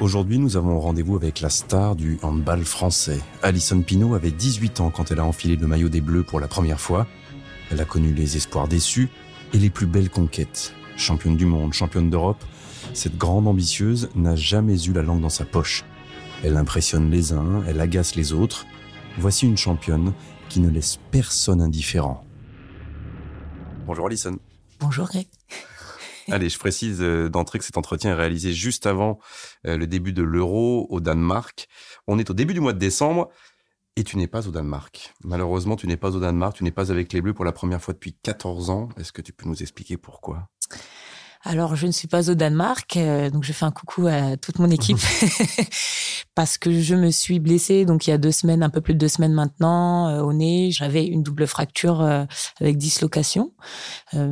Aujourd'hui, nous avons rendez-vous avec la star du handball français. Alison Pinault avait 18 ans quand elle a enfilé le maillot des Bleus pour la première fois. Elle a connu les espoirs déçus et les plus belles conquêtes. Championne du monde, championne d'Europe, cette grande ambitieuse n'a jamais eu la langue dans sa poche. Elle impressionne les uns, elle agace les autres. Voici une championne qui ne laisse personne indifférent. Bonjour Alison. Bonjour Greg. Allez, je précise euh, d'entrée que cet entretien est réalisé juste avant euh, le début de l'euro au Danemark. On est au début du mois de décembre et tu n'es pas au Danemark. Malheureusement, tu n'es pas au Danemark, tu n'es pas avec les Bleus pour la première fois depuis 14 ans. Est-ce que tu peux nous expliquer pourquoi? Alors, je ne suis pas au Danemark, euh, donc je fais un coucou à toute mon équipe parce que je me suis blessée. Donc, il y a deux semaines, un peu plus de deux semaines maintenant, euh, au nez, j'avais une double fracture euh, avec dislocation.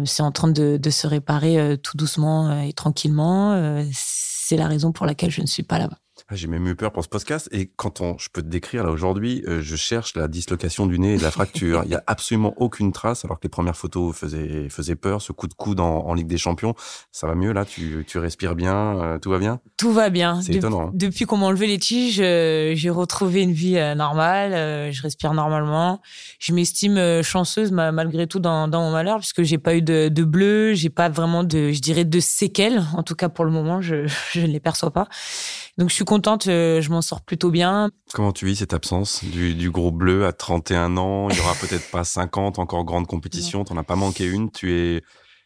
C'est en train de, de se réparer tout doucement et tranquillement. C'est la raison pour laquelle je ne suis pas là-bas. Ah, j'ai même eu peur pour ce podcast. Et quand on, je peux te décrire là aujourd'hui, euh, je cherche la dislocation du nez et de la fracture. Il y a absolument aucune trace, alors que les premières photos faisaient, faisaient peur. Ce coup de coude en, en Ligue des Champions, ça va mieux là? Tu, tu respires bien, euh, tout va bien? Tout va bien. C'est étonnant. Hein. Depuis qu'on m'a enlevé les tiges, euh, j'ai retrouvé une vie normale. je respire normalement. Je m'estime chanceuse malgré tout dans, dans, mon malheur, puisque j'ai pas eu de, de bleu, j'ai pas vraiment de, je dirais, de séquelles. En tout cas pour le moment, je, je ne les perçois pas. Donc je suis contente, euh, je m'en sors plutôt bien. Comment tu vis cette absence du, du gros bleu à 31 ans? Il y aura peut-être pas 50 encore grande compétition. T'en as pas manqué une. Tu es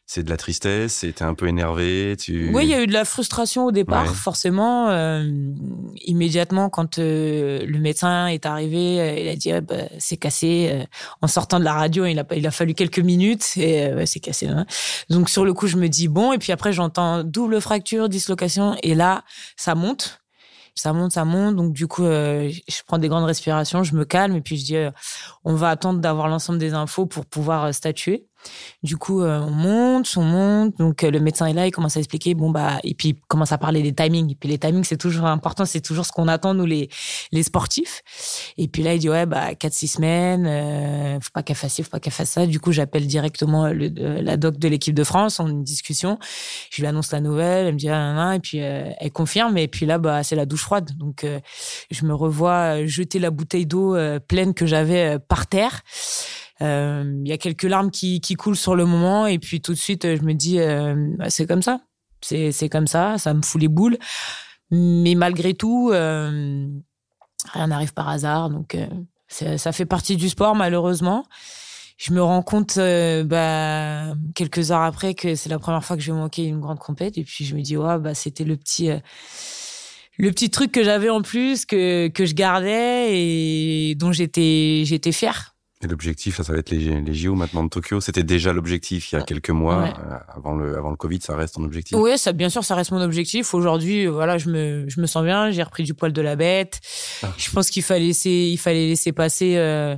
c'est de la tristesse, c'était un peu énervé. Tu... Oui, il y a eu de la frustration au départ, forcément. Euh, immédiatement, quand euh, le médecin est arrivé, euh, il a dit ah, bah, c'est cassé. en sortant de la radio, il a, il a fallu quelques minutes et c'est cassé. Hein. Donc sur le coup, je me dis bon, et puis après j'entends double fracture, dislocation, et là ça monte ça monte, ça monte. Donc du coup, je prends des grandes respirations, je me calme et puis je dis, on va attendre d'avoir l'ensemble des infos pour pouvoir statuer. Du coup, euh, on monte, on monte. Donc, euh, le médecin est là, il commence à expliquer. Bon, bah, et puis, il commence à parler des timings. Et puis, les timings, c'est toujours important. C'est toujours ce qu'on attend, nous, les, les sportifs. Et puis là, il dit, ouais, bah, 4-6 semaines, euh, faut pas qu'elle fasse ci, faut pas qu'elle fasse ça. Du coup, j'appelle directement le, la doc de l'équipe de France. On a une discussion. Je lui annonce la nouvelle. Elle me dit, ah, et puis, elle confirme. Et puis là, bah, c'est la douche froide. Donc, je me revois jeter la bouteille d'eau pleine que j'avais par terre. Euh, il y a quelques larmes qui, qui coulent sur le moment et puis tout de suite je me dis euh, bah, c'est comme ça, c'est c'est comme ça, ça me fout les boules. Mais malgré tout, euh, rien n'arrive par hasard, donc ça fait partie du sport malheureusement. Je me rends compte bah, quelques heures après que c'est la première fois que je vais manquer une grande compète. Et puis je me dis ouais bah c'était le petit le petit truc que j'avais en plus que que je gardais et dont j'étais j'étais fière et l'objectif, ça va être les, les JO maintenant de Tokyo. C'était déjà l'objectif il y a quelques mois. Euh, avant, le, avant le Covid, ça reste ton objectif Oui, ça, bien sûr, ça reste mon objectif. Aujourd'hui, voilà, je me, je me sens bien. J'ai repris du poil de la bête. Ah. Je pense qu'il fallait laisser, il fallait laisser passer euh,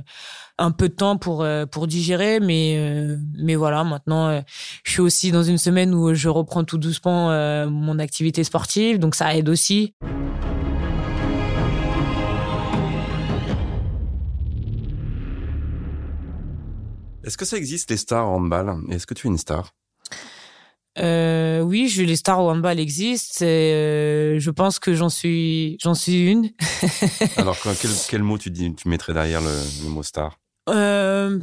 un peu de temps pour, euh, pour digérer. Mais, mais voilà, maintenant, je suis aussi dans une semaine où je reprends tout doucement mon activité sportive. Donc ça aide aussi. Est-ce que ça existe les stars en handball? Est-ce que tu es une star? Euh, oui, je, les stars au handball existent. Euh, je pense que j'en suis, j'en suis une. Alors, quel, quel, mot tu, dis, tu mettrais derrière le, mot star? Euh,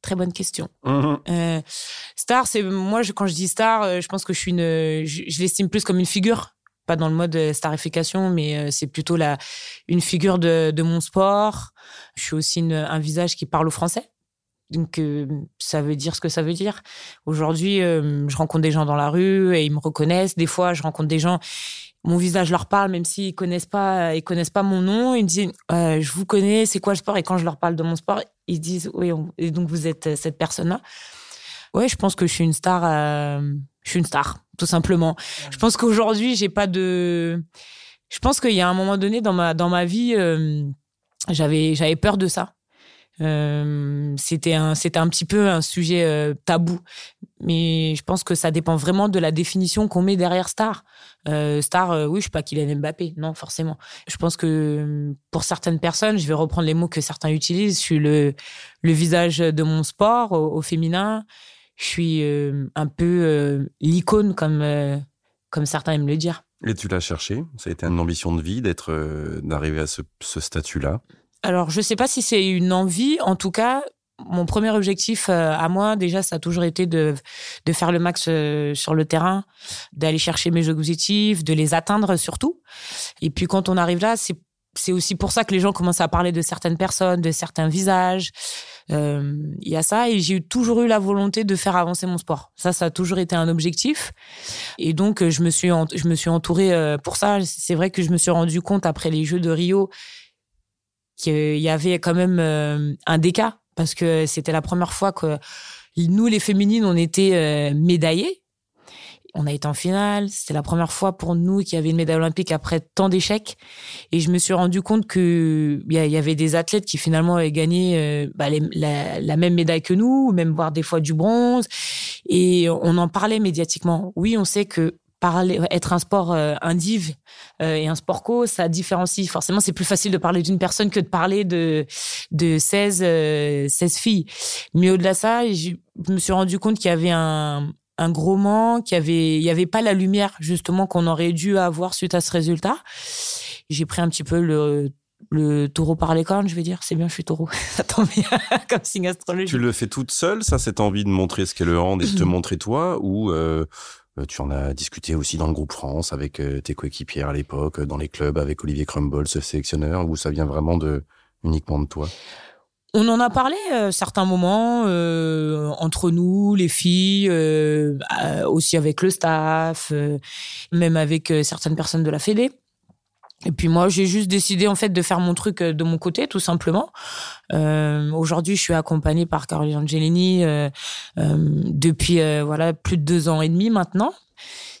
Très bonne question. Mm-hmm. star, c'est moi quand je dis star, je pense que je suis une, je, l'estime plus comme une figure pas dans le mode starification, mais c'est plutôt la, une figure de, de mon sport. Je suis aussi un visage qui parle au français. Donc, euh, ça veut dire ce que ça veut dire. Aujourd'hui, euh, je rencontre des gens dans la rue et ils me reconnaissent. Des fois, je rencontre des gens, mon visage leur parle, même s'ils connaissent pas, ils connaissent pas mon nom. Ils me disent, euh, je vous connais, c'est quoi le sport? Et quand je leur parle de mon sport, ils disent, oui, et donc vous êtes cette personne-là? Ouais, je pense que je suis une star. je suis une star, tout simplement. Je pense qu'aujourd'hui, j'ai pas de Je pense qu'il y a un moment donné dans ma dans ma vie, j'avais j'avais peur de ça. Euh, c'était un c'était un petit peu un sujet euh, tabou. Mais je pense que ça dépend vraiment de la définition qu'on met derrière star. Euh, star oui je suis pas Kylian Mbappé. Non forcément. Je pense que pour certaines personnes je vais reprendre les mots que certains utilisent je suis le visage de mon sport au, féminin. Je suis un peu l'icône comme comme certains aiment le dire. Et tu l'as cherché? Ça a été une ambition de vie d'être d'arriver à ce, ce statut là alors, je ne sais pas si c'est une envie. En tout cas, mon premier objectif euh, à moi, déjà, ça a toujours été de, de faire le max euh, sur le terrain, d'aller chercher mes objectifs, de les atteindre surtout. Et puis, quand on arrive là, c'est c'est aussi pour ça que les gens commencent à parler de certaines personnes, de certains visages. Euh, il y a ça et j'ai toujours eu la volonté de faire avancer mon sport. Ça, ça a toujours été un objectif. Et donc, je me suis, je me suis entourée pour ça. C'est vrai que je me suis rendu compte après les Jeux de Rio qu'il y avait quand même euh, un déca parce que c'était la première fois que nous, les féminines, on était euh, médaillées. On a été en finale. C'était la première fois pour nous qu'il y avait une médaille olympique après tant d'échecs. Et je me suis rendu compte que il y avait des athlètes qui finalement avaient gagné euh, bah, la, la, même médaille que nous, même voire des fois du bronze. Et on en parlait médiatiquement. Oui, on sait que parler, être un sport euh, indiv euh, et un sport co, ça différencie. Forcément, c'est plus facile de parler d'une personne que de parler de, de 16, 16 euh, filles. Mais au-delà de ça, je me suis rendu compte qu'il y avait un, un gros manque, qu'il y avait, il y avait pas la lumière, justement, qu'on aurait dû avoir suite à ce résultat. J'ai pris un petit peu le le taureau par les cornes, je vais dire. C'est bien, je suis taureau. Ça tombe bien comme signe astrologique. Tu le fais toute seule, ça, cette envie de montrer ce qu'est le hand et de te montrer toi, ou euh, tu en as discuté aussi dans le groupe France avec euh, tes coéquipières à l'époque, dans les clubs avec Olivier Crumble, ce sélectionneur, ou ça vient vraiment de uniquement de toi? On en a parlé euh, certains moments entre nous, les filles, aussi avec le staff, même avec certaines personnes de la Fédé. Et puis moi, j'ai juste décidé en fait de faire mon truc de mon côté, tout simplement. Aujourd'hui, je suis accompagnée par Caroline Angelini depuis voilà plus de deux ans et demi maintenant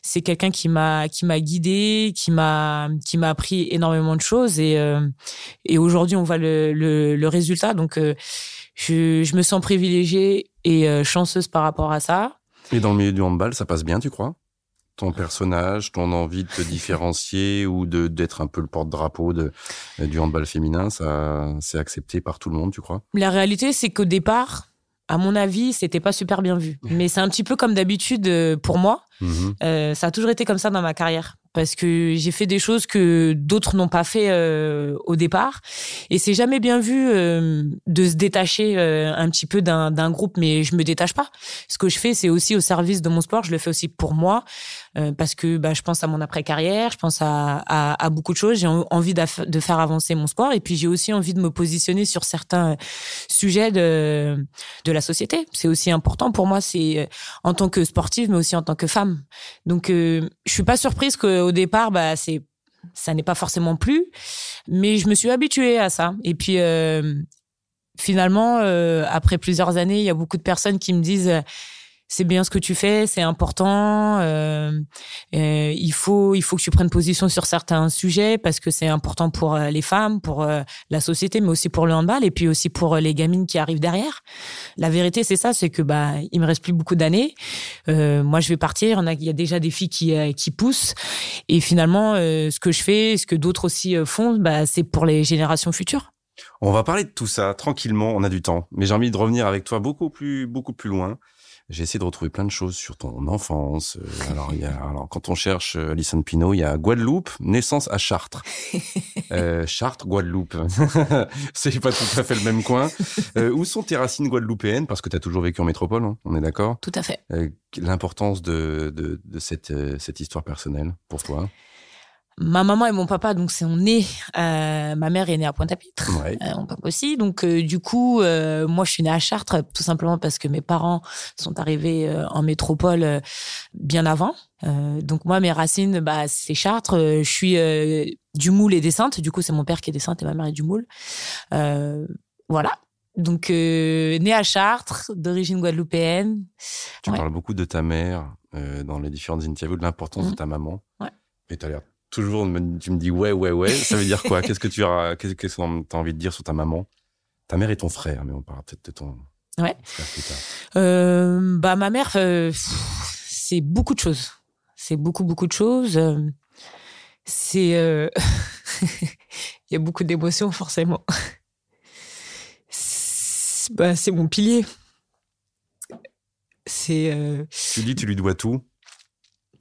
c'est quelqu'un qui m'a qui m'a guidé, qui m'a qui m'a appris énormément de choses et euh, et aujourd'hui on voit le, le, le résultat donc euh, je, je me sens privilégiée et euh, chanceuse par rapport à ça. Et dans le milieu du handball, ça passe bien, tu crois? Ton personnage, ton envie de te différencier ou de d'être un peu le porte-drapeau de du handball féminin, ça c'est accepté par tout le monde, tu crois? La réalité, c'est qu'au départ, à mon avis, c'était pas super bien vu. Mais c'est un petit peu comme d'habitude pour moi. Mhm. Euh, ça a toujours été comme ça dans ma carrière. Parce que j'ai fait des choses que d'autres n'ont pas fait euh, au départ. Et c'est jamais bien vu euh, de se détacher euh, un petit peu d'un groupe. Mais je me détache pas. Ce que je fais c'est aussi au service de mon sport. Je le fais aussi pour moi euh, parce que bah, je pense à mon après carrière je pense à, à, à beaucoup de choses. J'ai envie de faire avancer mon sport et puis j'ai aussi envie de me positionner sur certains sujets de de la société. C'est aussi important pour moi c'est en tant que sportive mais aussi en tant que femme. Donc je suis pas surprise que au départ, bah, c'est ça n'est pas forcément plus, mais je me suis habituée à ça. Et puis euh, finalement, euh, après plusieurs années, il y a beaucoup de personnes qui me disent c'est bien ce que tu fais, c'est important. Euh, euh, il faut, il faut que tu prennes position sur certains sujets parce que c'est important pour euh, les femmes, pour euh, la société, mais aussi pour le handball et puis aussi pour les gamines qui arrivent derrière. La vérité, c'est ça, c'est que bah, il me reste plus beaucoup d'années. moi, je vais partir. Il y a déjà des filles qui qui poussent et finalement, ce que je fais, ce que d'autres aussi font, bah, c'est pour les générations futures. On va parler de tout ça tranquillement. On a du temps, mais j'ai envie de revenir avec toi beaucoup plus, beaucoup plus loin j'ai essayé de retrouver plein de choses sur ton enfance. Euh, alors, il y a, alors, quand on cherche euh, Alison Pinault, il y a Guadeloupe, naissance à Chartres. Euh, Chartres, Guadeloupe. c'est pas tout à fait le même coin. Euh, où sont tes racines guadeloupéennes? Parce que tu as toujours vécu en métropole, hein, on est d'accord Tout à fait. L'importance de, de, de cette, cette histoire personnelle pour toi? Ma maman et mon papa donc c'est on est euh, ma mère est née à Pointe-à-Pitre. Ouais. euh, mon papa aussi. Donc euh, du coup euh, moi je suis née à Chartres tout simplement parce que mes parents sont arrivés euh, en métropole bien avant. Donc moi mes racines bah c'est Chartres. Je suis du Moule et des Saintes. Du coup c'est mon père qui est des Saintes et ma mère est du Moule. Voilà. Donc née à Chartres d'origine guadeloupéenne. Tu parles beaucoup de ta mère dans les différentes interviews de l'importance de mmh. ta maman. Ouais. et tu as l'air toujours, tu me dis ouais, ouais, ouais. Ça veut dire quoi? Qu'est-ce que tu as, qu'est-ce que tu as envie de dire sur ta maman? Ta mère et ton frère, mais on parlera peut-être de ton. Ouais. Euh, bah ma mère, euh, c'est beaucoup de choses. C'est beaucoup beaucoup de choses. C'est, euh, il y a beaucoup d'émotions forcément. C'est, bah, c'est mon pilier. C'est. Tu dis, tu lui dois tout.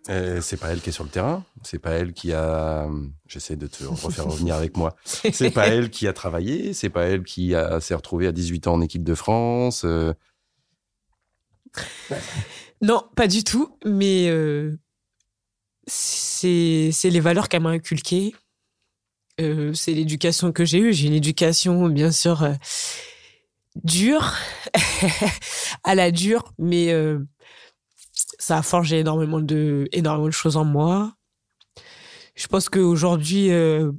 Euh, c'est pas elle qui est sur le terrain, c'est pas elle qui a. J'essaie de te refaire revenir avec moi. C'est pas elle qui a travaillé, c'est pas elle qui a... s'est retrouvée à 18 ans en équipe de France. Euh. Non, pas du tout, mais euh, c'est les valeurs qu'elle m'a inculquées. c'est l'éducation que j'ai eue. J'ai une éducation, bien sûr, dure, à la dure, mais ça a forgé énormément de, énormément de choses en moi. Je pense qu'aujourd'hui, euh,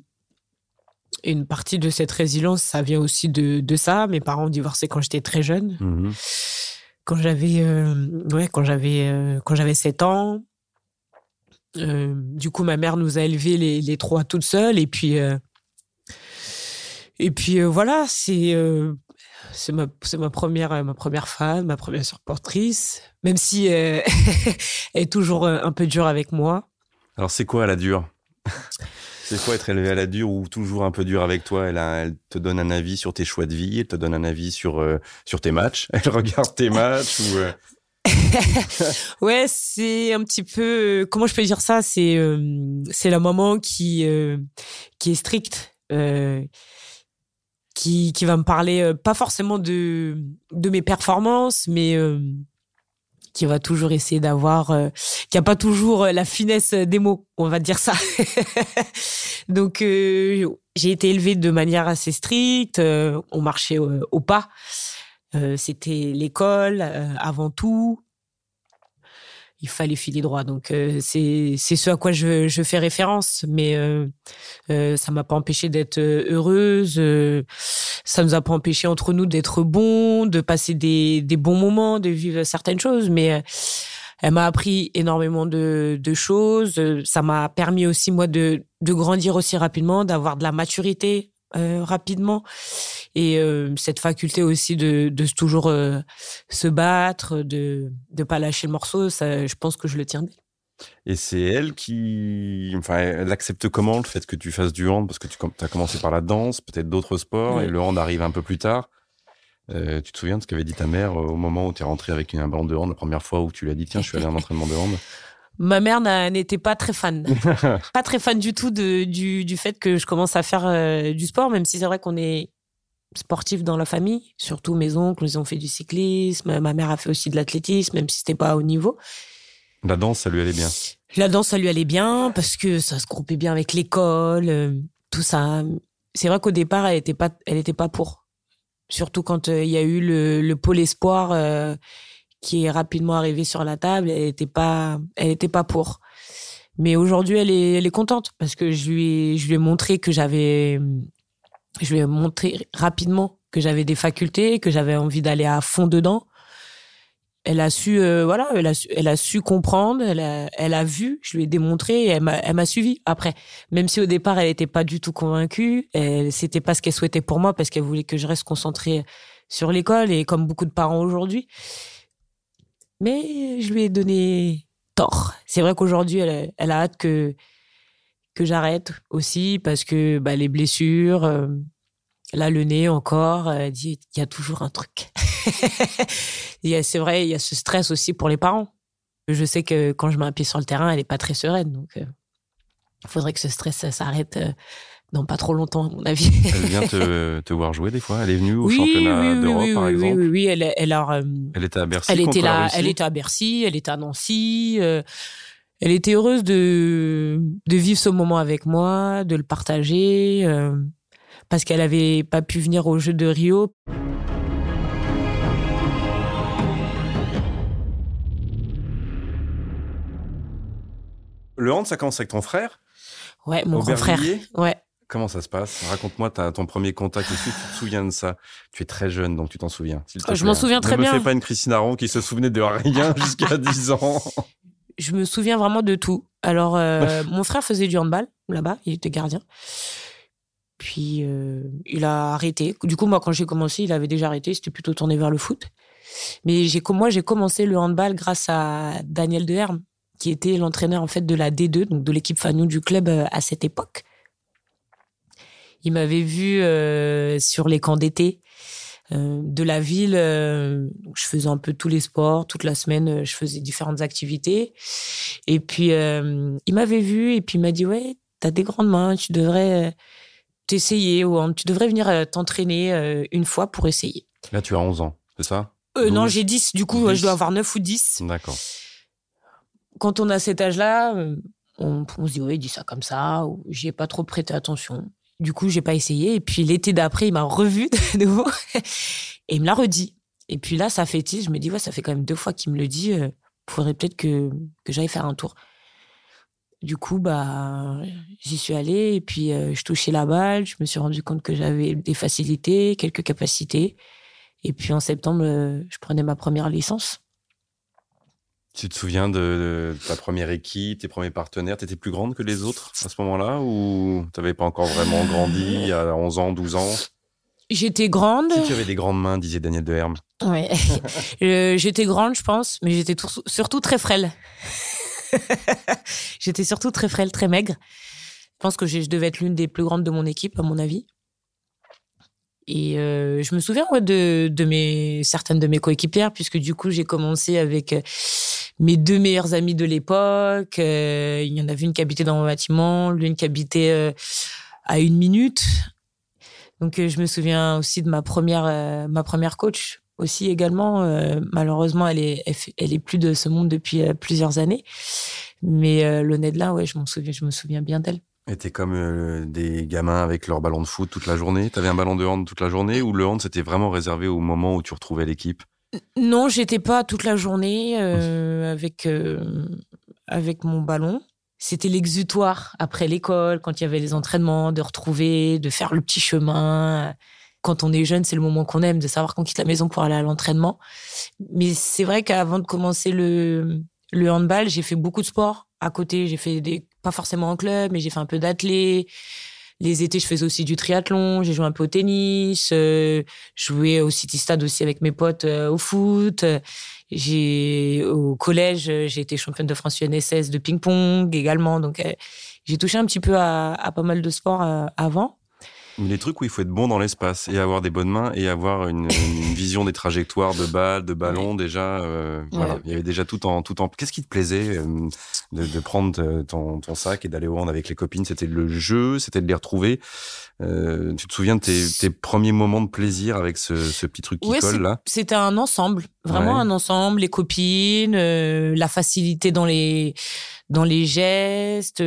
une partie de cette résilience, ça vient aussi de, de ça. Mes parents ont divorcé quand j'étais très jeune. Mhm. Quand j'avais, euh, ouais, quand j'avais, euh, quand j'avais 7 ans. du coup, ma mère nous a élevés les, les trois toutes seules. Et puis, et puis voilà, c'est c'est ma, ma, première, euh, ma première femme, ma première supportrice, même si euh, elle est toujours euh, un peu dure avec moi. Alors, c'est quoi la dure? C'est quoi être élevé à la dure ou toujours un peu dure avec toi? Elle, elle, te donne un avis sur tes choix de vie, elle te donne un avis sur, sur tes matchs, elle regarde tes matchs ou. ouais, c'est un petit peu. Comment je peux dire ça? C'est c'est la maman qui qui est stricte qui, qui va me parler euh, pas forcément de, de mes performances, mais euh, qui va toujours essayer d'avoir, euh, qui a pas toujours la finesse des mots, on va dire ça. Donc j'ai été élevée de manière assez stricte, on marchait au pas. C'était l'école avant tout il fallait filer droit. Donc euh, c'est ce à quoi je, je fais référence, mais euh, euh, ça m'a pas empêché d'être euh, heureuse. Euh, ça nous a pas empêché entre nous d'être bons, de passer des des bons moments, de vivre certaines choses. Mais elle m'a appris énormément de, de choses. Ça m'a permis aussi moi de de grandir aussi rapidement, d'avoir de la maturité euh, rapidement et euh, cette faculté aussi de, de toujours euh, se battre, de ne pas lâcher le morceau, ça, je pense que je le tiens d'elle. Et c'est elle qui, enfin, elle accepte comment le fait que tu fasses du hand? Parce que tu as commencé par la danse, peut-être d'autres sports et le hand arrive un peu plus tard. tu te souviens de ce qu'avait dit ta mère au moment où tu es rentré avec une bande de hand la première fois où tu lui as dit tiens je suis allé à un entraînement de hand? Ma mère n'était pas très fan. pas très fan du tout de, du, du fait que je commence à faire euh, du sport, même si c'est vrai qu'on est sportif dans la famille. Surtout mes oncles, ils ont fait du cyclisme. Ma mère a fait aussi de l'athlétisme, même si c'était pas à haut niveau. La danse, ça lui allait bien. La danse, ça lui allait bien parce que ça se groupait bien avec l'école, euh, tout ça. C'est vrai qu'au départ, elle était pas, elle était pas pour. Surtout quand euh, il y a eu le, le pôle espoir qui est rapidement arrivée sur la table, elle était pas, elle était pas pour. Mais aujourd'hui, elle est, elle est contente parce que je lui ai, je lui ai montré que j'avais, je lui ai montré rapidement que j'avais des facultés, que j'avais envie d'aller à fond dedans. Elle a su, euh, voilà, elle a su, elle a su comprendre, elle a, elle a vu, je lui ai démontré, et elle m'a, elle m'a suivi après. Même si au départ elle n'était pas du tout convaincue, elle, c'était pas ce qu'elle souhaitait pour moi parce qu'elle voulait que je reste concentrée sur l'école et comme beaucoup de parents aujourd'hui. Mais je lui ai donné tort. C'est vrai qu'aujourd'hui, elle, elle, a hâte que, que j'arrête aussi parce que bah, les blessures, euh, là, le nez encore, dit il y a toujours un truc. c'est vrai, il y a ce stress aussi pour les parents. Je sais que quand je mets un pied sur le terrain, elle n'est pas très sereine. Donc, il euh, faudrait que ce stress s'arrête euh, non, pas trop longtemps, à mon avis. elle vient te, te, voir jouer des fois Elle est venue au championnat d'Europe, par exemple Oui, oui, oui. Elle, elle, a, euh, elle était à Bercy. Elle était, là, elle était à Bercy, elle était à Nancy. Elle était heureuse de, de vivre ce moment avec moi, de le partager, euh, parce qu'elle avait pas pu venir aux Jeux de Rio. Le hand, ça commence avec ton frère Ouais, mon grand frère. Ouais. Comment ça se passe? Raconte-moi ton premier contact Est-ce que tu te souviens de ça Tu es très jeune, donc tu t'en souviens. je m'en souviens très bien. Ne me fais pas une Christine Aron qui se souvenait de rien jusqu'à 10 ans. Je me souviens vraiment de tout. Alors, euh, mon frère faisait du handball là-bas, il était gardien. Puis, euh, il a arrêté. Du coup, moi, quand j'ai commencé, il avait déjà arrêté. C'était plutôt tourné vers le foot. Mais j'ai, moi, j'ai commencé le handball grâce à Daniel Deherme, qui était l'entraîneur, en fait, de la D2, donc de l'équipe Fanou du club euh, à cette époque. Il m'avait vu sur les camps d'été euh, de la ville. Euh, je faisais un peu tous les sports. Toute la semaine, euh, je faisais différentes activités. Et puis, il m'avait vu et puis il m'a dit, ouais, t'as des grandes mains, tu devrais t'essayer ou tu devrais venir t'entraîner une fois pour essayer. Là, tu as 11 ans, c'est ça? Non, j'ai 10. Du coup, je dois avoir 9 ou 10. D'accord. Quand on a cet âge-là, on, on, se dit, ouais, il dit ça comme ça, ou j'y ai pas trop prêté attention. Du coup, j'ai pas essayé. Et puis l'été d'après, il m'a revu de nouveau et il me l'a redit. Et puis là, ça fait tilt. Je me dis, ouais, ça fait quand même deux fois qu'il me le dit. Euh, faudrait peut-être que, que j'aille faire un tour. Du coup, bah, j'y suis allée et puis euh, je touchais la balle. Je me suis rendu compte que j'avais des facilités, quelques capacités. Et puis en septembre, euh, je prenais ma première licence. Tu te souviens de, ta première équipe, tes premiers partenaires? Tu étais plus grande que les autres à ce moment-là ou tu n'avais pas encore vraiment grandi à 11 ans, 12 ans? J'étais grande. Si tu avais des grandes mains, disait Daniel Deherme. Ouais. Euh, j'étais grande, je pense, mais j'étais surtout très frêle. j'étais surtout très frêle, très maigre. Je pense que je devais être l'une des plus grandes de mon équipe, à mon avis. Et euh, je me souviens de, de mes, certaines de mes coéquipières, puisque du coup, j'ai commencé avec euh, mes deux meilleures amies de l'époque. Euh, il y en avait une qui habitait dans mon bâtiment, l'une qui habitait à une minute. Donc, je me souviens aussi de ma première, ma première coach aussi également. malheureusement, elle est, elle, est plus de ce monde depuis plusieurs années. Mais euh, là, ouais, je m'en souviens, je me souviens bien d'elle. Et comme euh, des gamins avec leur ballon de foot toute la journée? T'avais un ballon de hand toute la journée ou le hand c'était vraiment réservé au moment où tu retrouvais l'équipe? Non, j'étais pas toute la journée euh, avec euh, avec mon ballon. C'était l'exutoire après l'école, quand il y avait les entraînements, de retrouver, de faire le petit chemin. Quand on est jeune, c'est le moment qu'on aime, de savoir qu'on quitte la maison pour aller à l'entraînement. Mais c'est vrai qu'avant de commencer le le handball, j'ai fait beaucoup de sport à côté. J'ai fait des pas forcément en club, mais j'ai fait un peu d'athlé. Les étés, je faisais aussi du triathlon, j'ai joué un peu au tennis, euh, joué au City Stade aussi avec mes potes euh, au foot. J'ai au collège, j'ai été championne de France UNSS de ping-pong également. Donc euh, j'ai touché un petit peu à, pas mal de sports euh, avant les trucs où il faut être bon dans l'espace et avoir des bonnes mains et avoir une, vision des trajectoires de balles, de ballons déjà. Euh, voilà, il y avait déjà tout en tout en. Qu'est-ce qui te plaisait euh, de, prendre ton, ton, sac et d'aller au hand avec les copines? C'était le jeu, c'était de les retrouver. Euh, tu te souviens de tes, tes, premiers moments de plaisir avec ce, ce petit truc qui colle là? C'était un ensemble, vraiment un ensemble. Les copines, euh, la facilité dans les dans les gestes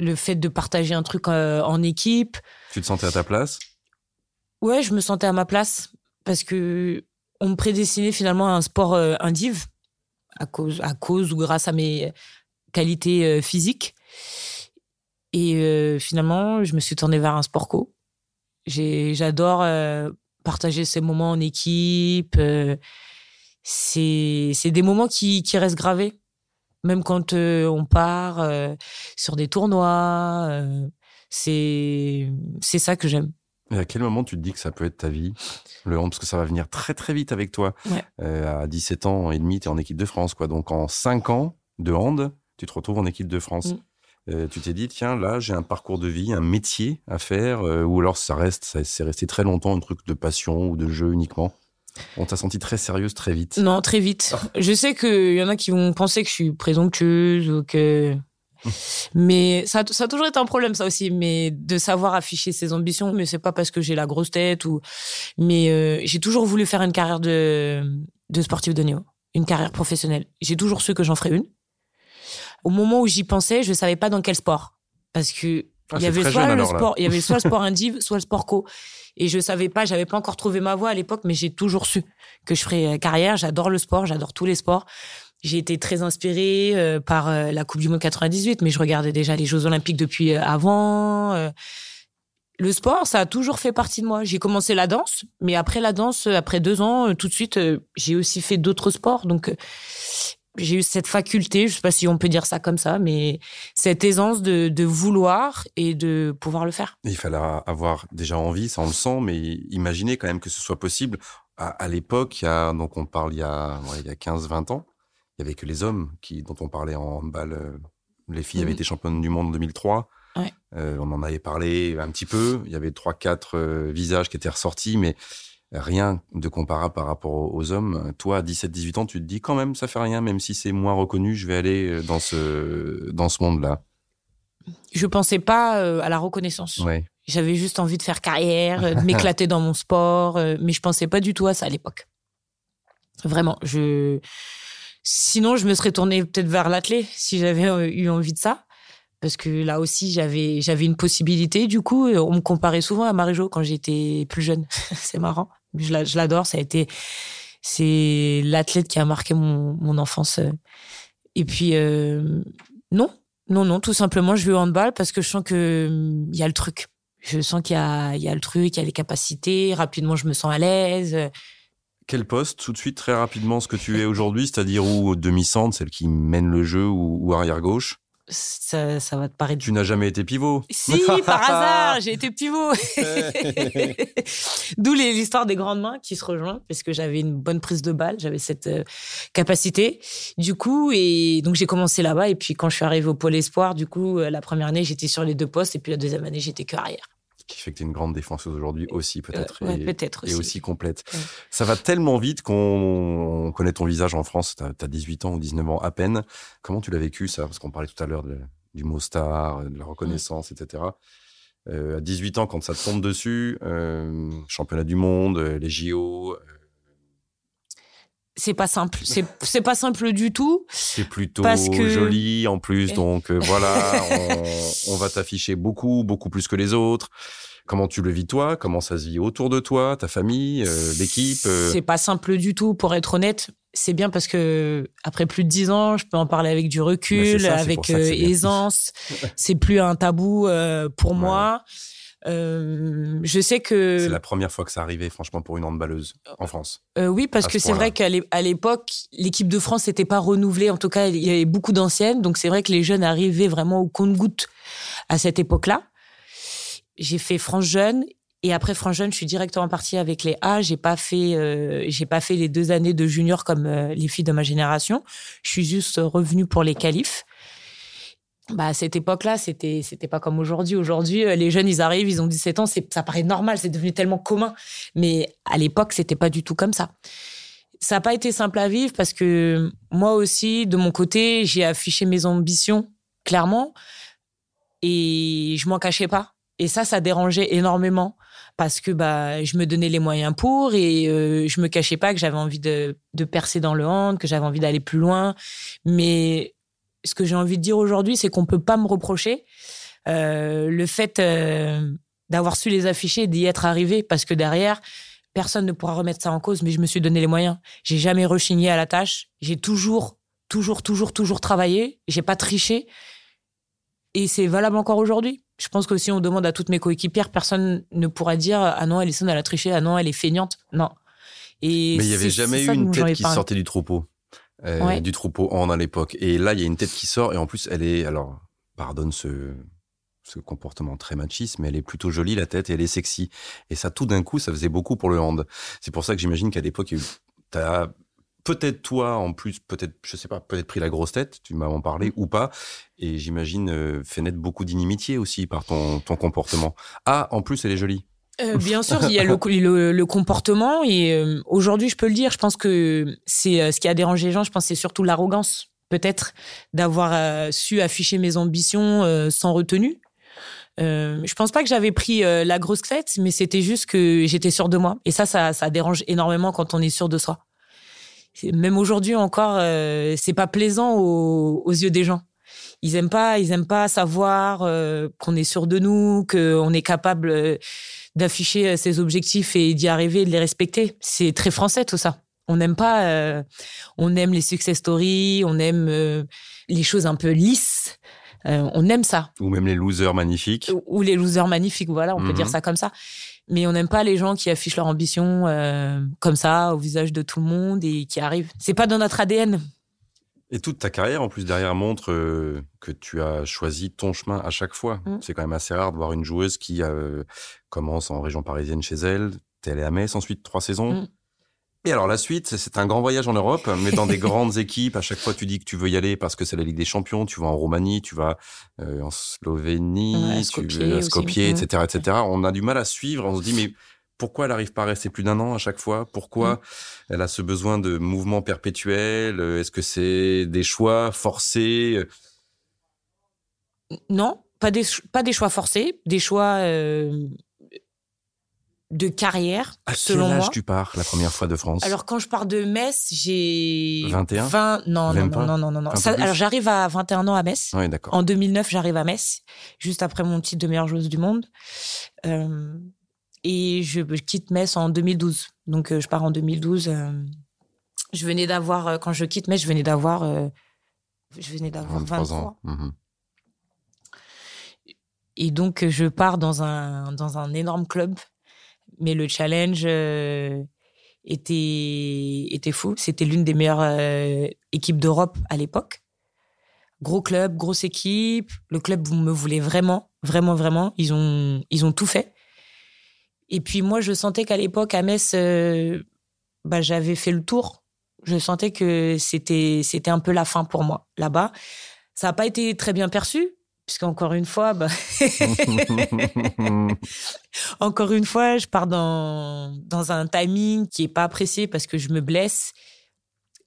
le fait de partager un truc euh, en équipe. Tu te sentais à ta place? Ouais, je me sentais à ma place parce que on me prédestinait finalement à un sport euh, indiv à cause, à cause ou grâce à mes qualités euh, physiques. Et finalement, je me suis tournée vers un sport co. J'adore partager ces moments en équipe. c'est des moments qui, qui restent gravés même quand euh, on part euh, sur des tournois, euh, c'est c'est ça que j'aime. Et à quel moment tu te dis que ça peut être ta vie, le hand Parce que ça va venir très très vite avec toi. à 17 ans et demi, tu es en équipe de France. quoi. Donc en 5 ans de hand, tu te retrouves en équipe de France. Mm. tu t'es dit, tiens, là, j'ai un parcours de vie, un métier à faire, ou alors ça reste, ça, c'est resté très longtemps un truc de passion ou de jeu uniquement? On t'a senti très sérieuse très vite. Non, très vite. Je sais qu'il y en a qui vont penser que je suis présomptueuse ou que. Mais ça, ça a toujours été un problème, ça aussi, mais de savoir afficher ses ambitions. Mais c'est pas parce que j'ai la grosse tête ou. Mais euh, j'ai toujours voulu faire une carrière de, de sportif de niveau, une carrière professionnelle. J'ai toujours su que j'en ferais une. Au moment où j'y pensais, je savais pas dans quel sport. Parce que ah, il y avait soit le sport, il y avait soit le sport indiv, soit le sport co. Et je savais pas, j'avais pas encore trouvé ma voie à l'époque, mais j'ai toujours su que je ferais euh, carrière. J'adore le sport, j'adore tous les sports. J'ai été très inspirée euh, par euh, la Coupe du Monde 98, mais je regardais déjà les Jeux Olympiques depuis avant. le sport, ça a toujours fait partie de moi. J'ai commencé la danse, mais après la danse, après deux ans, tout de suite, j'ai aussi fait d'autres sports. Donc, j'ai eu cette faculté, je sais pas si on peut dire ça comme ça, mais cette aisance de, de vouloir et de pouvoir le faire. Il fallait avoir déjà envie, ça on le sent, mais imaginez quand même que ce soit possible. À, l'époque, donc on parle il y a, il y a 15-20 ans, il y avait que les hommes qui, dont on parlait en handball. Euh, les filles avaient été championnes du monde en 2003. Euh, on en avait parlé un petit peu. Il y avait trois, quatre euh, visages qui étaient ressortis, mais rien de comparable par rapport aux hommes. Toi, à 17, 18 ans, tu te dis quand même, ça fait rien, même si c'est moins reconnu, je vais aller euh, dans ce, dans ce monde-là. Je pensais pas à la reconnaissance. J'avais juste envie de faire carrière, de m'éclater dans mon sport, mais je pensais pas du tout à ça à l'époque. Vraiment, je. Sinon, je me serais tournée peut-être vers l'athlé si j'avais eu envie de ça parce que là aussi j'avais j'avais une possibilité du coup on me comparait souvent à Marie-Jo quand j'étais plus jeune c'est marrant je l'adore ça a été c'est l'athlète qui a marqué mon, enfance et puis euh, non non non tout simplement je vais au handball parce que je sens que il y a le truc. Je sens qu'il y a il y a le truc il y a les capacités rapidement je me sens à l'aise. Quel poste tout de suite très rapidement ce que tu es aujourd'hui c'est-à-dire ou demi-centre celle qui mène le jeu ou arrière gauche? Ça, ça, va te paraître. Tu n'as jamais été pivot. Si, par hasard, j'ai été pivot. D'où l'histoire des grandes mains qui se rejoint, parce que j'avais une bonne prise de balle, j'avais cette euh, capacité. Du coup, et donc j'ai commencé là-bas. Et puis quand je suis arrivée au pôle espoir, du coup, euh, la première année, j'étais sur les deux postes, et puis la deuxième année, j'étais que arrière qui fait que tu es une grande défenseuse aujourd'hui aussi, peut-être. et, peut-être aussi. Et aussi complète. Ça va tellement vite qu'on connaît ton visage en France. Tu as, 18 ans ou 19 ans à peine. Comment tu l'as vécu, ça? Parce qu'on parlait tout à l'heure du mot star, de la reconnaissance, etc. Euh, à 18 ans, quand ça te tombe dessus, euh, championnat du monde, euh, les JO, c'est pas simple. C'est pas simple du tout. C'est plutôt joli en plus, donc euh, voilà, on, va t'afficher beaucoup, beaucoup plus que les autres. Comment tu le vis toi? Comment ça se vit autour de toi, ta famille, euh, l'équipe euh? C'est pas simple du tout, pour être honnête. C'est bien parce que après plus de dix ans, je peux en parler avec du recul, avec aisance. c'est plus un tabou pour moi. Euh, je sais que c'est la première fois que ça arrivait, franchement, pour une handballeuse en France. Euh, oui, parce que c'est vrai qu'à l'époque, l'équipe de France n'était pas renouvelée. En tout cas, il y avait beaucoup d'anciennes, donc c'est vrai que les jeunes arrivaient vraiment au compte-goutte à cette époque-là. J'ai fait France jeune et après France jeune, je suis directement partie avec les A. J'ai pas fait, euh, j'ai pas fait les deux années de junior comme euh, les filles de ma génération. Je suis juste revenue pour les qualifs bah, à cette époque-là, c'était c'était pas comme aujourd'hui. Aujourd'hui, euh, les jeunes, ils arrivent, ils ont 17 ans, ça paraît normal, c'est devenu tellement commun. Mais à l'époque, c'était pas du tout comme ça. Ça n'a pas été simple à vivre parce que moi aussi, de mon côté, j'ai affiché mes ambitions clairement et je m'en cachais pas. Et ça, ça dérangeait énormément parce que bah je me donnais les moyens pour et euh, je me cachais pas que j'avais envie de, de percer dans le hand, que j'avais envie d'aller plus loin. Mais ce que j'ai envie de dire aujourd'hui, c'est qu'on peut pas me reprocher euh, le fait euh, d'avoir su les afficher et d'y être arrivé, parce que derrière, personne ne pourra remettre ça en cause. Mais je me suis donné les moyens. J'ai jamais rechigné à la tâche. J'ai toujours, toujours, toujours, toujours travaillé. J'ai pas triché. Et c'est valable encore aujourd'hui. Je pense que si on demande à toutes mes coéquipières, personne ne pourra dire ah non, Alison elle a triché, ah non, elle est feignante. Non. Et Mais il y avait jamais eu une tête qui sortait du troupeau. Euh, du troupeau en à l'époque. Et là, il y a une tête qui sort et en plus, elle est, alors, pardonne ce, ce comportement très machiste, mais elle est plutôt jolie, la tête, et elle est sexy. Et ça, tout d'un coup, ça faisait beaucoup pour le hand. C'est pour ça que j'imagine qu'à l'époque, tu as peut-être toi, en plus, peut-être, je sais pas, peut-être pris la grosse tête, tu m'as en parlé, ou pas. Et j'imagine, euh, fait naître beaucoup d'inimitié aussi par ton, ton comportement. Ah, en plus, elle est jolie. Euh, bien sûr, il y a le, le, comportement et euh, aujourd'hui, je peux le dire, je pense que c'est euh, ce qui a dérangé les gens. Je pense c'est surtout l'arrogance, peut-être, d'avoir su afficher mes ambitions sans retenue. je pense pas que j'avais pris la grosse tête, mais c'était juste que j'étais sûre de moi. Et ça, ça, ça dérange énormément quand on est sûr de soi. Même aujourd'hui encore, c'est pas plaisant aux, aux yeux des gens ils aiment pas ils aiment pas savoir qu'on est sûr de nous qu'on est capable d'afficher euh, ses objectifs et d'y arriver et de les respecter. C'est très français tout ça. On n'aime pas, euh, on aime les success stories, on aime euh, les choses un peu lisses. on aime ça. Ou même les losers magnifiques. Ou, les losers magnifiques, voilà, on peut dire mhm. ça comme ça. Mais on n'aime pas les gens qui affichent leur ambition comme ça au visage de tout le monde et qui arrivent. C'est pas dans notre ADN. Et toute ta carrière, en plus, derrière, montre euh, que tu as choisi ton chemin à chaque fois. Mm. C'est quand même assez rare de voir une joueuse qui euh, commence en région parisienne chez elle. T'es allée à Metz ensuite, trois saisons. Mm. Et alors la suite, c'est un grand voyage en Europe, mais dans des grandes équipes. À chaque fois, tu dis que tu veux y aller parce que c'est la Ligue des Champions. Tu vas en Roumanie, tu vas euh, en Slovénie, tu vas à Skopje, etc., etc. On a du mal à suivre. On se dit mais pourquoi elle n'arrive pas à rester plus d'un an à chaque fois? Pourquoi mm. elle a ce besoin de mouvement perpétuel? Est-ce que c'est des choix forcés? Non, pas des, pas des choix forcés, des choix euh, de carrière. À quel âge tu pars la première fois de France? Alors quand je pars de Metz, j'ai 21 20 non non, non non non non alors j'arrive à 21 ans à Metz. Oui, d'accord. En 2009, j'arrive à Metz juste après mon titre de meilleure joueuse du monde. Euh, et je quitte Metz en 2012. Donc, euh, je pars en 2012. Euh, je venais d'avoir, euh, quand je quitte Metz, je venais d'avoir, je venais d'avoir 23 ans. Mhm. Et donc, je pars dans un, dans un énorme club. Mais le challenge était, était fou. C'était l'une des meilleures équipes d'Europe à l'époque. Gros club, grosse équipe. Le club me voulait vraiment, vraiment, vraiment. Ils ont, ils ont tout fait. Et puis moi, je sentais qu'à l'époque, à Metz, euh, bah, j'avais fait le tour. Je sentais que c'était c'était un peu la fin pour moi là-bas. Ça n'a pas été très bien perçu, puisqu'encore une fois, bah encore une fois, je pars dans, dans un timing qui est pas apprécié parce que je me blesse.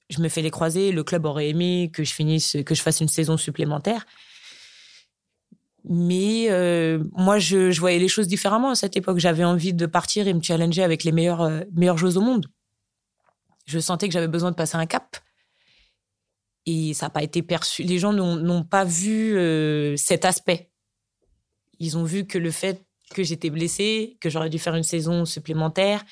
Je me fais les croisés. Le club aurait aimé que je finisse, que je fasse une saison supplémentaire. Mais euh, moi, je, voyais les choses différemment à cette époque. J'avais envie de partir et me challenger avec les euh, meilleures joueuses au monde. Je sentais que j'avais besoin de passer un cap. Et ça n'a pas été perçu. Les gens n'ont pas vu euh, cet aspect. Ils ont vu que le fait que j'étais blessée, que j'aurais dû faire une saison supplémentaire.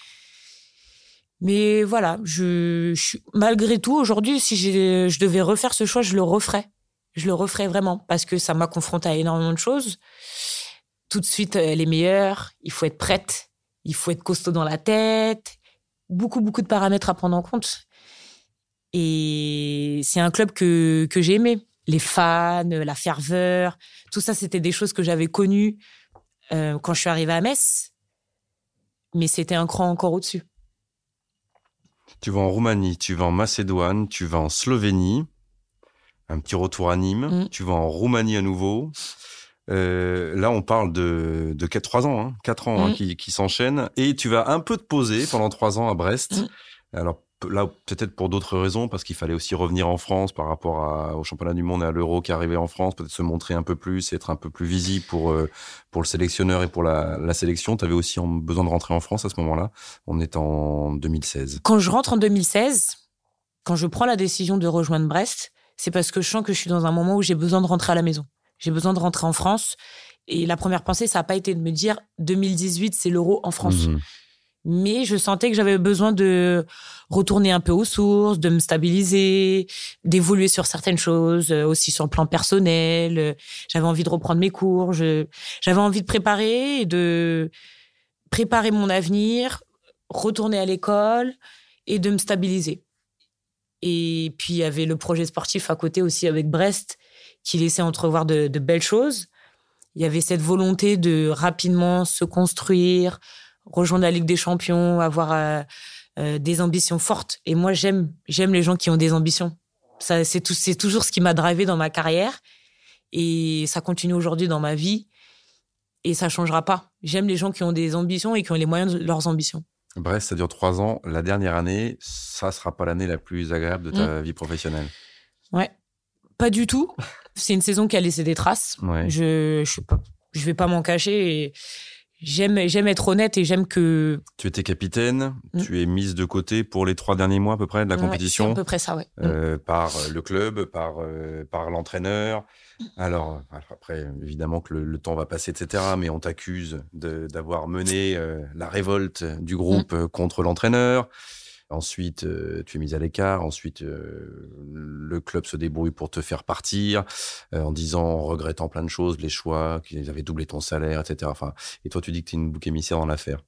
Mais voilà, je, je malgré tout, aujourd'hui, si je devais refaire ce choix, je le referais je le referai vraiment parce que ça m'a confronté à énormément de choses. Tout de suite, elle est meilleure. Il faut être prête. Il faut être costaud dans la tête. Beaucoup, beaucoup de paramètres à prendre en compte. Et c'est un club que, que j'ai aimé. Les fans, la ferveur, tout ça, c'était des choses que j'avais connues euh, quand je suis arrivée à Metz. Mais c'était un cran encore au-dessus. Tu vas en Roumanie, tu vas en Macédoine, tu vas en Slovénie un petit retour à Nîmes, mm. tu vas en Roumanie à nouveau. Euh, là, on parle de, de 4, 3 ans, hein, 4 ans hein, mm. qui, qui s'enchaînent, et tu vas un peu te poser pendant 3 ans à Brest. Mm. Alors là, peut-être pour d'autres raisons, parce qu'il fallait aussi revenir en France par rapport au championnat du monde et à l'Euro qui arrivait en France, peut-être se montrer un peu plus, être un peu plus visible pour euh, pour le sélectionneur et pour la, la sélection. Tu avais aussi besoin de rentrer en France à ce moment-là. On est en 2016. Quand je rentre en 2016, quand je prends la décision de rejoindre Brest, c'est parce que je sens que je suis dans un moment où j'ai besoin de rentrer à la maison. J'ai besoin de rentrer en France. Et la première pensée, ça n'a pas été de me dire 2018, c'est l'euro en France. Mhm. Mais je sentais que j'avais besoin de retourner un peu aux sources, de me stabiliser, d'évoluer sur certaines choses, euh, aussi sur le plan personnel. J'avais envie de reprendre mes cours. J'avais envie de préparer et de préparer mon avenir, retourner à l'école et de me stabiliser. Et puis, il y avait le projet sportif à côté aussi avec Brest qui laissait entrevoir de, belles choses. Il y avait cette volonté de rapidement se construire, rejoindre la Ligue des Champions, avoir euh, euh, des ambitions fortes. Et moi, j'aime, j'aime les gens qui ont des ambitions. Ça, c'est tout, c'est toujours ce qui m'a drivé dans ma carrière. Et ça continue aujourd'hui dans ma vie. Et ça changera pas. J'aime les gens qui ont des ambitions et qui ont les moyens de leurs ambitions. Bref, ça dure trois ans. La dernière année, ça sera pas l'année la plus agréable de ta mm. vie professionnelle. Ouais, pas du tout. C'est une saison qui a laissé des traces. Je je je vais pas m'en cacher. Et j'aime j'aime être honnête et j'aime que. Tu étais capitaine. Mm. Tu es mise de côté pour les trois derniers mois à peu près de la compétition. à peu près ça, ouais. Euh, par le club, par euh, par l'entraîneur. Alors, après, évidemment que le, temps va passer, etc. Mais on t'accuse d'avoir mené euh, la révolte du groupe mm. contre l'entraîneur. Ensuite, euh, tu es mise à l'écart. Ensuite, euh, le club se débrouille pour te faire partir en disant, en regrettant plein de choses, les choix, qu'ils avaient doublé ton salaire, etc. Enfin, et toi, tu dis que tu es une bouc émissaire dans l'affaire.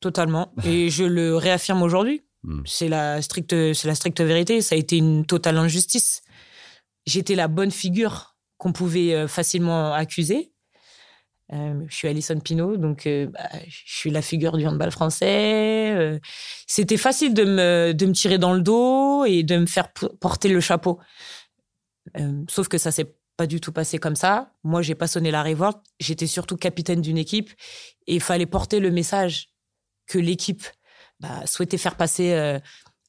Totalement. Et je le réaffirme aujourd'hui. Mm. C'est la stricte, c'est la stricte vérité. Ça a été une totale injustice. j'étais la bonne figure qu'on pouvait facilement accuser. je suis Alison Pinault, donc bah, je suis la figure du handball français. C'était facile de me, de me tirer dans le dos et de me faire porter le chapeau. sauf que ça s'est pas du tout passé comme ça. Moi, j'ai pas sonné la révolte. J'étais surtout capitaine d'une équipe et il fallait porter le message que l'équipe bah, souhaitait faire passer euh,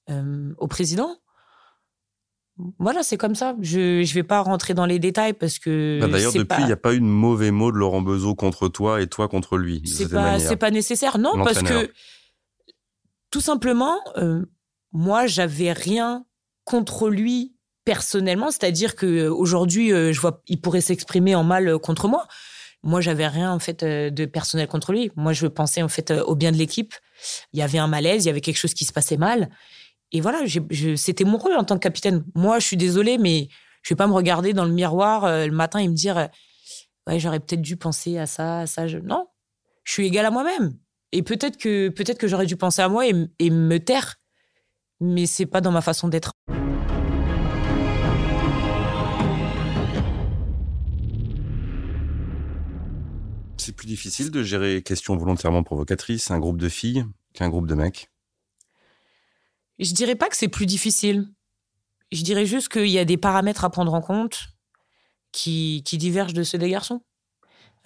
euh, au président. Voilà, c'est comme ça. Je ne vais pas rentrer dans les détails parce que. Bah, d'ailleurs, depuis, il n'y a pas eu de mauvais mot de Laurent Bezot contre toi et toi contre lui. C'est pas, pas nécessaire. Non, parce que tout simplement, euh, moi, j'avais rien contre lui personnellement, c'est-à-dire que euh, aujourd'hui, euh, je vois, il pourrait s'exprimer en mal euh, contre moi. Moi, j'avais rien en fait de personnel contre lui. Moi, je pensais en fait au bien de l'équipe. Il y avait un malaise, il y avait quelque chose qui se passait mal. Et voilà, c'était mon rôle en tant que capitaine. Moi, je suis désolée, mais je vais pas me regarder dans le miroir le matin et me dire, ouais, j'aurais peut-être dû penser à ça, à ça. Non, je suis égal à moi-même. Et peut-être que peut-être que j'aurais dû penser à moi et, et me taire, mais c'est pas dans ma façon d'être. c'est plus difficile de gérer question volontairement provocatrice, un groupe de filles qu'un groupe de mecs? Je dirais pas que c'est plus difficile. Je dirais juste qu'il y a des paramètres à prendre en compte qui, divergent de ceux des garçons.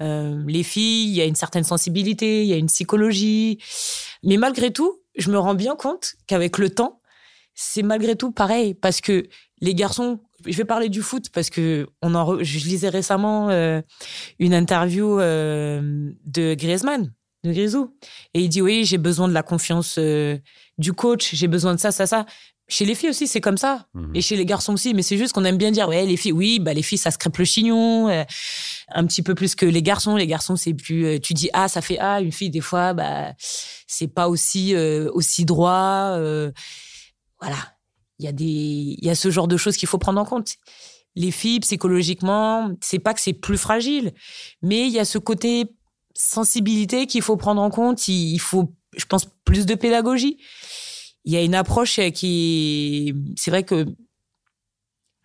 Euh, les filles, il y a une certaine sensibilité, il y a une psychologie. Mais malgré tout, je me rends bien compte qu'avec le temps, c'est malgré tout pareil. Parce que les garçons, je vais parler du foot parce que on en je lisais récemment euh, une interview euh, de Griezmann, de Grisou, et il dit oui, j'ai besoin de la confiance du coach, j'ai besoin de ça, ça, ça. Chez les filles aussi, c'est comme ça, mhm. et chez les garçons aussi. Mais c'est juste qu'on aime bien dire ouais, les filles, oui, bah les filles, ça se crêpe le chignon, un petit peu plus que les garçons. Les garçons, c'est plus, tu dis ah, ça fait ah. Une fille, des fois, bah c'est pas aussi aussi droit. voilà il y a des, il y a ce genre de choses qu'il faut prendre en compte. Les filles, psychologiquement, c'est pas que c'est plus fragile, mais il y a ce côté sensibilité qu'il faut prendre en compte. Il faut, je pense, plus de pédagogie. Il y a une approche qui, c'est vrai que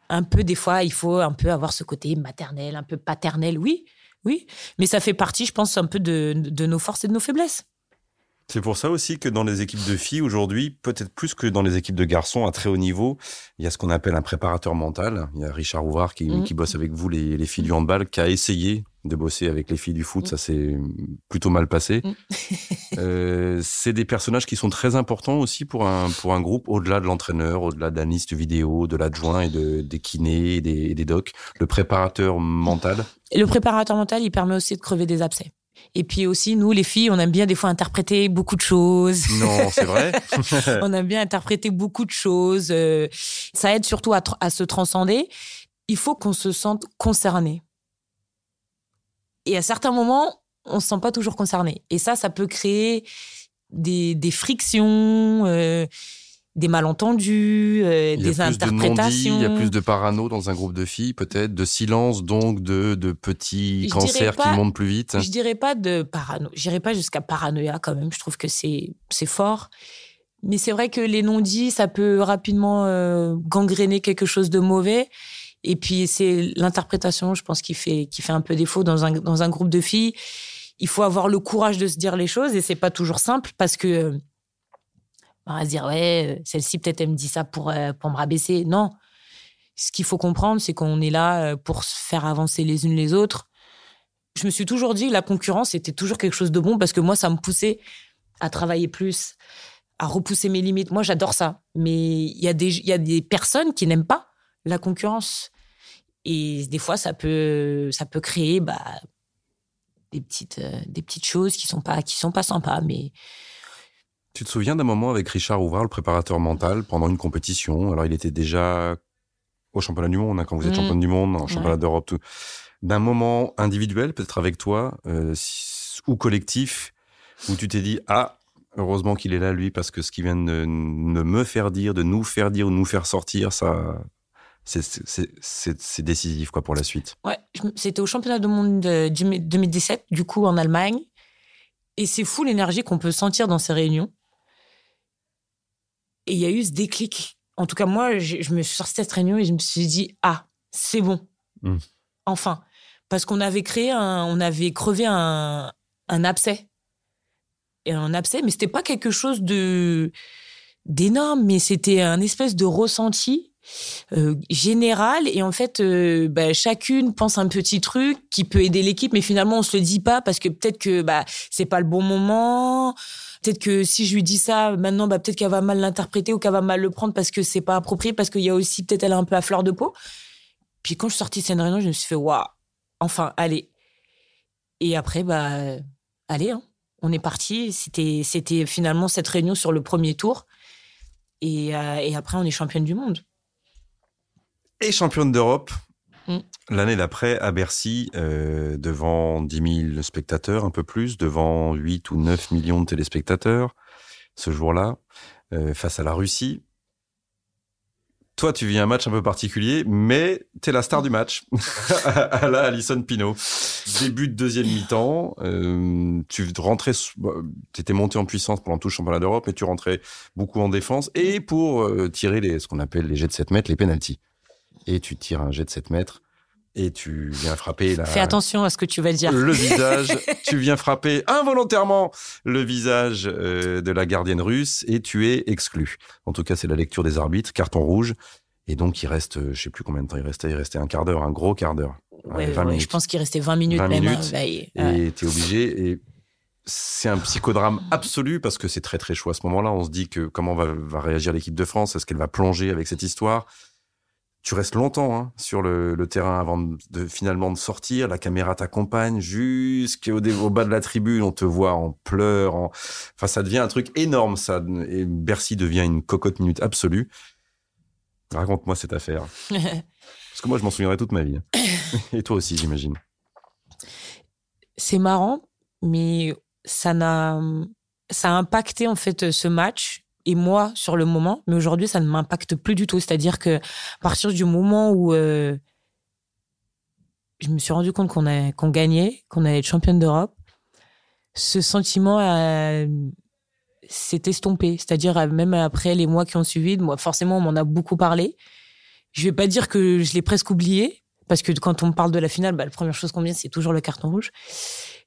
un peu des fois, il faut un peu avoir ce côté maternel, un peu paternel, oui, oui, mais ça fait partie, je pense, un peu de, de nos forces et de nos faiblesses. C'est pour ça aussi que dans les équipes de filles aujourd'hui, peut-être plus que dans les équipes de garçons à très haut niveau, il y a ce qu'on appelle un préparateur mental. Il y a Richard Ouvard qui, mmh. qui bosse avec vous, les, les filles du handball, qui a essayé de bosser avec les filles du foot. Mmh. Ça s'est plutôt mal passé. Mmh. euh, c'est des personnages qui sont très importants aussi pour un, pour un groupe, au-delà de l'entraîneur, au-delà d'un liste vidéo, de l'adjoint et de, des kinés, des, des docs. Le préparateur mental. le préparateur mental, il permet aussi de crever des abcès. Et puis aussi, nous, les filles, on aime bien des fois interpréter beaucoup de choses. Non, c'est vrai. on aime bien interpréter beaucoup de choses. Euh, ça aide surtout à, à se transcender. Il faut qu'on se sente concerné. Et à certains moments, on se sent pas toujours concerné. Et ça, ça peut créer des, des frictions. Euh, des malentendus, euh, des interprétations. il y a plus de parano dans un groupe de filles, peut-être, de silence, donc de, de petits cancers qui montent plus vite. Je dirais pas de parano, j'irais pas jusqu'à paranoïa quand même. Je trouve que c'est c'est fort, mais c'est vrai que les non-dits, ça peut rapidement euh, gangréner quelque chose de mauvais. Et puis c'est l'interprétation, je pense, qui fait qui fait un peu défaut dans un dans un groupe de filles. Il faut avoir le courage de se dire les choses et c'est pas toujours simple parce que on va se dire, ouais, euh, celle-ci, peut-être, elle me dit ça pour, euh, pour me rabaisser. Non. Ce qu'il faut comprendre, c'est qu'on est là euh, pour se faire avancer les unes les autres. Je me suis toujours dit la concurrence était toujours quelque chose de bon parce que moi, ça me poussait à travailler plus, à repousser mes limites. Moi, j'adore ça. Mais il y, a des, y a des personnes qui n'aiment pas la concurrence. Et des fois, ça peut, ça peut créer bah, des, petites, des petites choses qui sont pas, qui sont pas sympas. Mais tu te souviens d'un moment avec Richard Ouvard, le préparateur mental, pendant une compétition? Alors, il était déjà au championnat du monde, hein, quand vous êtes champion mmh. championne du monde, en championnat d'Europe, tout. D'un moment individuel, peut-être avec toi, euh, ou collectif, où tu t'es dit Ah, heureusement qu'il est là, lui, parce que ce qu'il vient de, me faire dire, de nous faire dire, ou de nous faire sortir, ça. C'est décisif quoi pour la suite. Ouais, c'était au championnat du monde 2017, du coup en Allemagne. Et c'est fou l'énergie qu'on peut sentir dans ces réunions. Et il y a eu ce déclic. En tout cas, moi, je, me suis sortie de cette réunion et je me suis dit, ah, c'est bon. Hmm. Enfin, parce qu'on avait créé un, on avait crevé un, un abcès. Et un abcès, mais c'était pas quelque chose de d'énorme, mais c'était un espèce de ressenti euh, général et en fait euh, bah, chacune pense un petit truc qui peut aider l'équipe mais finalement on se le dit pas parce que peut-être que bah c'est pas le bon moment. Peut-être que si je lui dis ça maintenant bah peut-être qu'elle va mal l'interpréter ou qu'elle va mal le prendre parce que c'est pas approprié parce qu'il y a aussi peut-être elle est un peu à fleur de peau. Puis quand je suis sortie de cette réunion je me suis fait waouh enfin allez. Et après bah allez hein. on est parti. C'était c'était finalement cette réunion sur le premier tour. Et, euh, et après on est championne du monde et championne d'Europe. Mm. L'année d'après, à Bercy, euh, devant 10 000 spectateurs, un peu plus, devant 8 ou 9 millions de téléspectateurs, ce jour-là, euh, face à la Russie. Toi, tu vis un match un peu particulier, mais tu es la star du match. à la Alison Pino. Début de deuxième mi-temps, euh, tu rentrais, bah, tu étais monté en puissance pendant tout le championnat d'Europe, mais tu rentrais beaucoup en défense et pour tirer les, ce qu'on appelle les jets de 7 mètres, les pénalties et tu tires un jet de 7 mètres et tu viens frapper la... Fais attention à ce que tu vas dire. Le visage, tu viens frapper involontairement le visage euh, de la gardienne russe et tu es exclu. En tout cas, c'est la lecture des arbitres, carton rouge. Et donc, il reste, je sais plus combien de temps il restait, il restait un quart d'heure, un gros quart d'heure. Ouais, je pense qu'il restait 20 minutes 20 même. Minutes, hein, et tu es obligé. Et c'est un psychodrame absolu parce que c'est très très chaud à ce moment-là. On se dit que comment va, va réagir l'équipe de France? Est-ce qu'elle va plonger avec cette histoire? Tu restes longtemps hein, sur le, terrain avant de, finalement de sortir. La caméra t'accompagne jusqu'au au bas de la tribune. On te voit en pleurs. Enfin, ça devient un truc énorme. Ça et Bercy devient une cocotte minute absolue. Raconte-moi cette affaire. Parce que moi, je m'en souviendrai toute ma vie. Et toi aussi, j'imagine. C'est marrant, mais ça n'a, ça a impacté en fait ce match et moi sur le moment, mais aujourd'hui ça ne m'impacte plus du tout. C'est-à-dire que partir du moment où euh, je me suis rendu compte qu'on a qu'on gagnait, qu'on allait être championne d'Europe, ce sentiment s'est estompé. C'est-à-dire même après les mois qui ont suivi, moi forcément on m'en a beaucoup parlé. Je vais pas dire que je l'ai presque oublié parce que quand on me parle de la finale, bah, la première chose qu'on vient c'est toujours le carton rouge.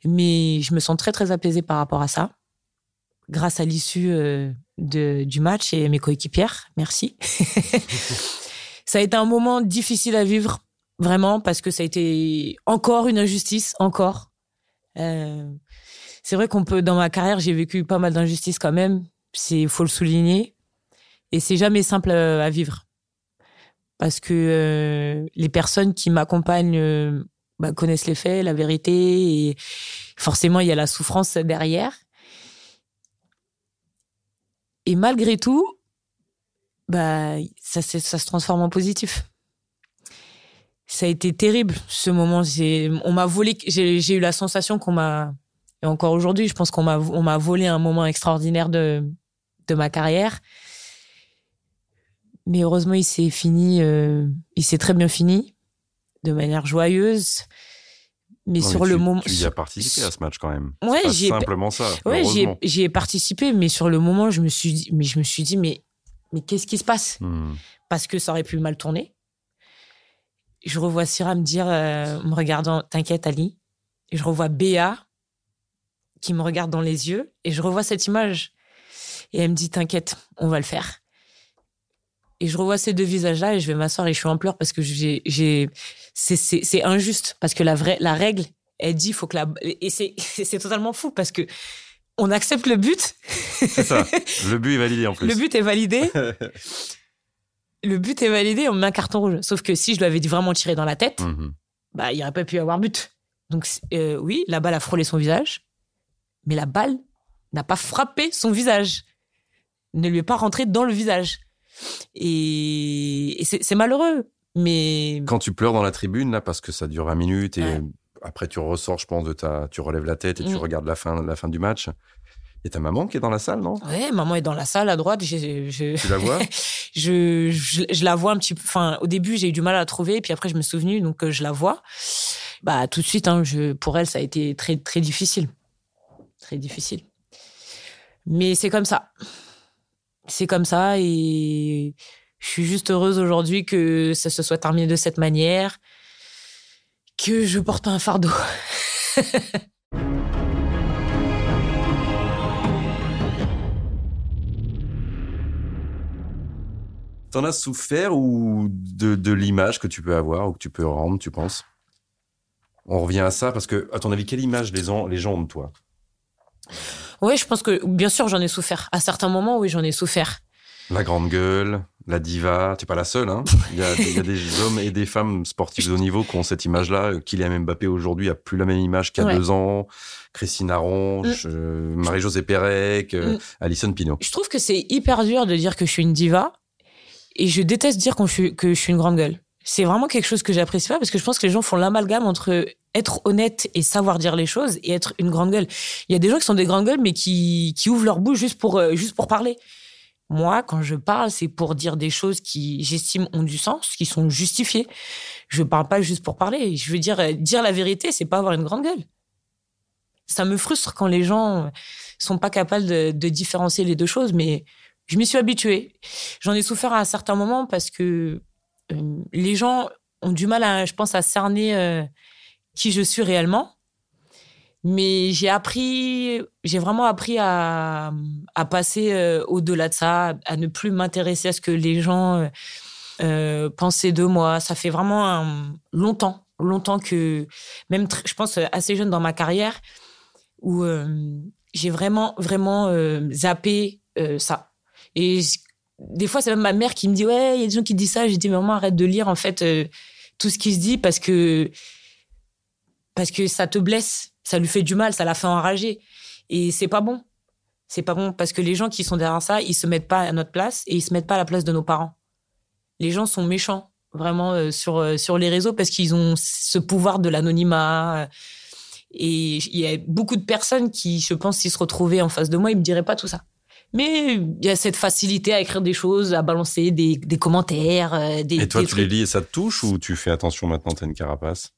Mais je me sens très très apaisée par rapport à ça grâce à l'issue euh, du match et mes coéquipières. Merci. ça a été un moment difficile à vivre, vraiment, parce que ça a été encore une injustice, encore. Euh, c'est vrai qu'on peut, dans ma carrière, j'ai vécu pas mal d'injustices quand même. C'est, faut le souligner. Et c'est jamais simple euh, à vivre. Parce que les personnes qui m'accompagnent bah, connaissent les faits, la vérité, et forcément, il y a la souffrance derrière. Et malgré tout, bah, ça, se transforme en positif. Ça a été terrible ce moment. On m'a volé. J'ai eu la sensation qu'on m'a. Et encore aujourd'hui, je pense qu'on m'a on m'a volé un moment extraordinaire de de ma carrière. Mais heureusement, il s'est fini. Euh, il s'est très bien fini, de manière joyeuse. Mais sur le moment. Tu y as participé à ce match quand même. Ouais, j'ai simplement ça. Ouais, j'y ai, participé, mais sur le moment, je me suis dit, mais je me suis dit, mais, mais qu'est-ce qui se passe? Hmm. Parce que ça aurait pu mal tourner. Je revois Syrah me dire, euh, me regardant, t'inquiète Ali. Et je revois Béa qui me regarde dans les yeux, et je revois cette image. Et elle me dit, t'inquiète, on va le faire. Et je revois ces deux visages-là et je vais m'asseoir et je suis en pleurs parce que j'ai, j'ai, c'est, injuste parce que la vraie, la règle, elle dit, faut que la, et c'est, c'est totalement fou parce que on accepte le but. C'est ça. Le but est validé en plus. Le but est validé. le but est validé, on met un carton rouge. Sauf que si je lui avais vraiment tiré dans la tête, mhm. bah, il n'y aurait pas pu avoir but. Donc, euh, oui, la balle a frôlé son visage, mais la balle n'a pas frappé son visage. Ne lui est pas rentrée dans le visage. Et, c'est malheureux. Mais quand tu pleures dans la tribune là parce que ça dure un minute et après tu ressors, je pense de ta, tu relèves la tête et tu mm. regardes la fin, la fin du match. Et ta maman qui est dans la salle, non? Ouais, maman est dans la salle à droite. Je, Tu la vois? Je, je, la vois un petit peu. Enfin, au début, j'ai eu du mal à la trouver, puis après, je me suis souvenu, donc euh, je la vois. Bah, tout de suite, hein, je, pour elle, ça a été très, très difficile, très difficile. Mais c'est comme ça c'est comme ça et Je suis juste heureuse aujourd'hui que ça se soit terminé de cette manière, que je porte pas un fardeau. T'en as souffert ou de, l'image que tu peux avoir ou que tu peux rendre, tu penses? On revient à ça parce que, à ton avis, quelle image les, les gens ont de toi? Oui, je pense que, bien sûr, j'en ai souffert. À certains moments, oui, j'en ai souffert. La grande gueule, la diva, tu n'es pas la seule. Hein il, y a, des hommes et des femmes sportifs de haut niveau qui ont cette image-là. Kylian Mbappé aujourd'hui a plus la même image qu'il y a deux ans. Christine Aronge, mm. euh, Marie-Josée Pérec, euh, mm. Alison Pinault. Je trouve que c'est hyper dur de dire que je suis une diva et je déteste dire que je suis une grande gueule. C'est vraiment quelque chose que j'apprécie pas parce que je pense que les gens font l'amalgame entre être honnête et savoir dire les choses et être une grande gueule. Il y a des gens qui sont des grandes gueules mais qui, qui ouvrent leur bouche juste pour, euh, juste pour parler. Moi, quand je parle, c'est pour dire des choses qui, j'estime, ont du sens, qui sont justifiées. Je parle pas juste pour parler. Je veux dire, euh, dire la vérité, c'est pas avoir une grande gueule. Ça me frustre quand les gens sont pas capables de, différencier les deux choses, mais je m'y suis habituée. J'en ai souffert à un certain moment parce que euh, les gens ont du mal, à, je pense, à cerner euh, qui je suis réellement. Mais j'ai appris, j'ai vraiment appris à, passer euh, au-delà de ça, à ne plus m'intéresser à ce que les gens pensaient de moi. Ça fait vraiment longtemps, longtemps que, même je pense assez jeune dans ma carrière, où j'ai vraiment, vraiment zappé ça et des fois, c'est même ma mère qui me dit Ouais, il y a des gens qui disent ça. J'ai dit Maman, arrête de lire en fait euh, tout ce qui se dit parce que, parce que ça te blesse, ça lui fait du mal, ça la fait enrager. Et c'est pas bon. C'est pas bon parce que les gens qui sont derrière ça, ils se mettent pas à notre place et ils se mettent pas à la place de nos parents. Les gens sont méchants vraiment euh, sur, euh, sur les réseaux parce qu'ils ont ce pouvoir de l'anonymat. Et il y a beaucoup de personnes qui, je pense, s'ils se retrouvaient en face de moi, ils me diraient pas tout ça. Mais il y a cette facilité à écrire des choses, à balancer des, des commentaires. Euh, des, et toi, tu les lis et ça te touche ou tu fais attention maintenant, tu as une carapace?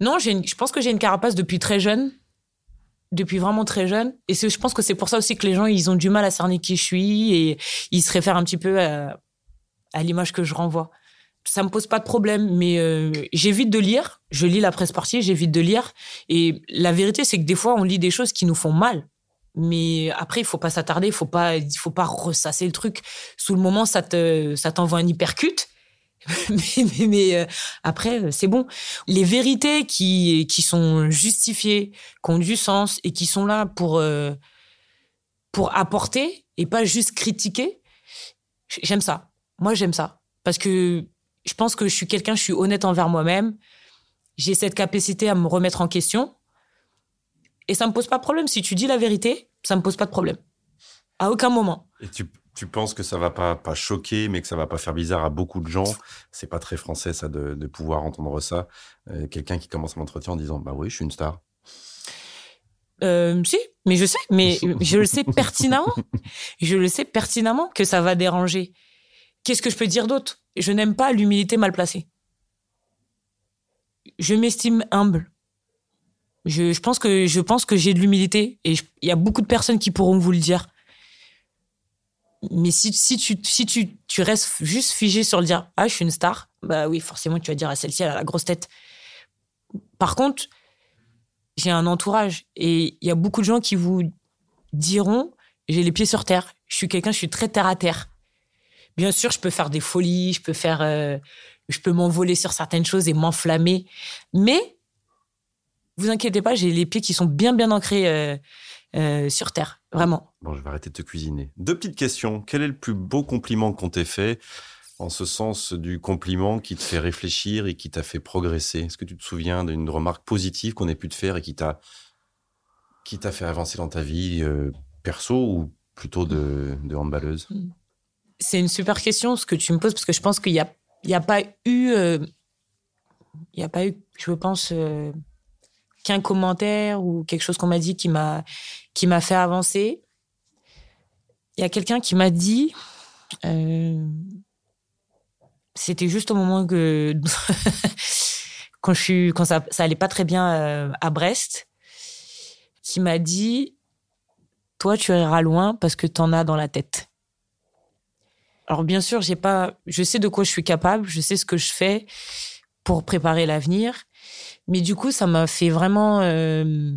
Non, je pense que j'ai une carapace depuis très jeune. Depuis vraiment très jeune. Et je pense que c'est pour ça aussi que les gens, ils ont du mal à cerner qui je suis et ils se réfèrent un petit peu à, l'image que je renvoie. Ça me pose pas de problème, mais euh, j'évite de lire. Je lis la presse sportive, j'évite de lire. Et la vérité, c'est que des fois, on lit des choses qui nous font mal mais après il faut pas s'attarder il faut pas il faut pas ressasser le truc sous le moment ça te ça t'envoie un hypercute mais, euh, après c'est bon les vérités qui qui sont justifiées qui ont du sens et qui sont là pour euh, pour apporter et pas juste critiquer j'aime ça moi j'aime ça parce que je pense que je suis quelqu'un je suis honnête envers moi-même j'ai cette capacité à me remettre en question et ça me pose pas de problème. Si tu dis la vérité, ça me pose pas de problème. À aucun moment. Et tu, tu penses que ça va pas, pas choquer, mais que ça va pas faire bizarre à beaucoup de gens? C'est pas très français, ça, de, de pouvoir entendre ça. Euh, quelqu'un qui commence l'entretien en disant Bah oui, je suis une star. Euh, si, mais je sais, mais je le sais pertinemment. Je le sais pertinemment que ça va déranger. Qu'est-ce que je peux dire d'autre? Je n'aime pas l'humilité mal placée. Je m'estime humble. Je, pense que je pense que j'ai de l'humilité et il y a beaucoup de personnes qui pourront vous le dire. Mais si, si tu si tu, tu restes juste figé sur le dire ah je suis une star bah oui forcément tu vas dire à celle-ci elle a la grosse tête. Par contre j'ai un entourage et il y a beaucoup de gens qui vous diront j'ai les pieds sur terre. Je suis quelqu'un je suis très terre à terre. Bien sûr je peux faire des folies je peux faire euh, je peux m'envoler sur certaines choses et m'enflammer mais vous inquiétez pas, j'ai les pieds qui sont bien bien ancrés euh, euh, sur terre, vraiment. Bon, je vais arrêter de te cuisiner. Deux petites questions. Quel est le plus beau compliment qu'on t'ait fait en ce sens du compliment qui te fait réfléchir et qui t'a fait progresser? Est-ce que tu te souviens d'une remarque positive qu'on ait pu te faire et qui t'a qui t'a fait avancer dans ta vie euh, perso ou plutôt de, de handballeuse? Hmm. C'est une super question ce que tu me poses parce que je pense qu'il n'y a, y a pas eu il n'y a pas eu je pense qu'un commentaire ou quelque chose qu'on m'a dit qui m'a qui m'a fait avancer. Il y a quelqu'un qui m'a dit, euh, c'était juste au moment que quand je suis quand ça ça allait pas très bien euh, à Brest, qui m'a dit, toi tu iras loin parce que tu en as dans la tête. Alors bien sûr, j'ai pas, je sais de quoi je suis capable, je sais ce que je fais pour préparer l'avenir, mais du coup, ça m'a fait vraiment, euh,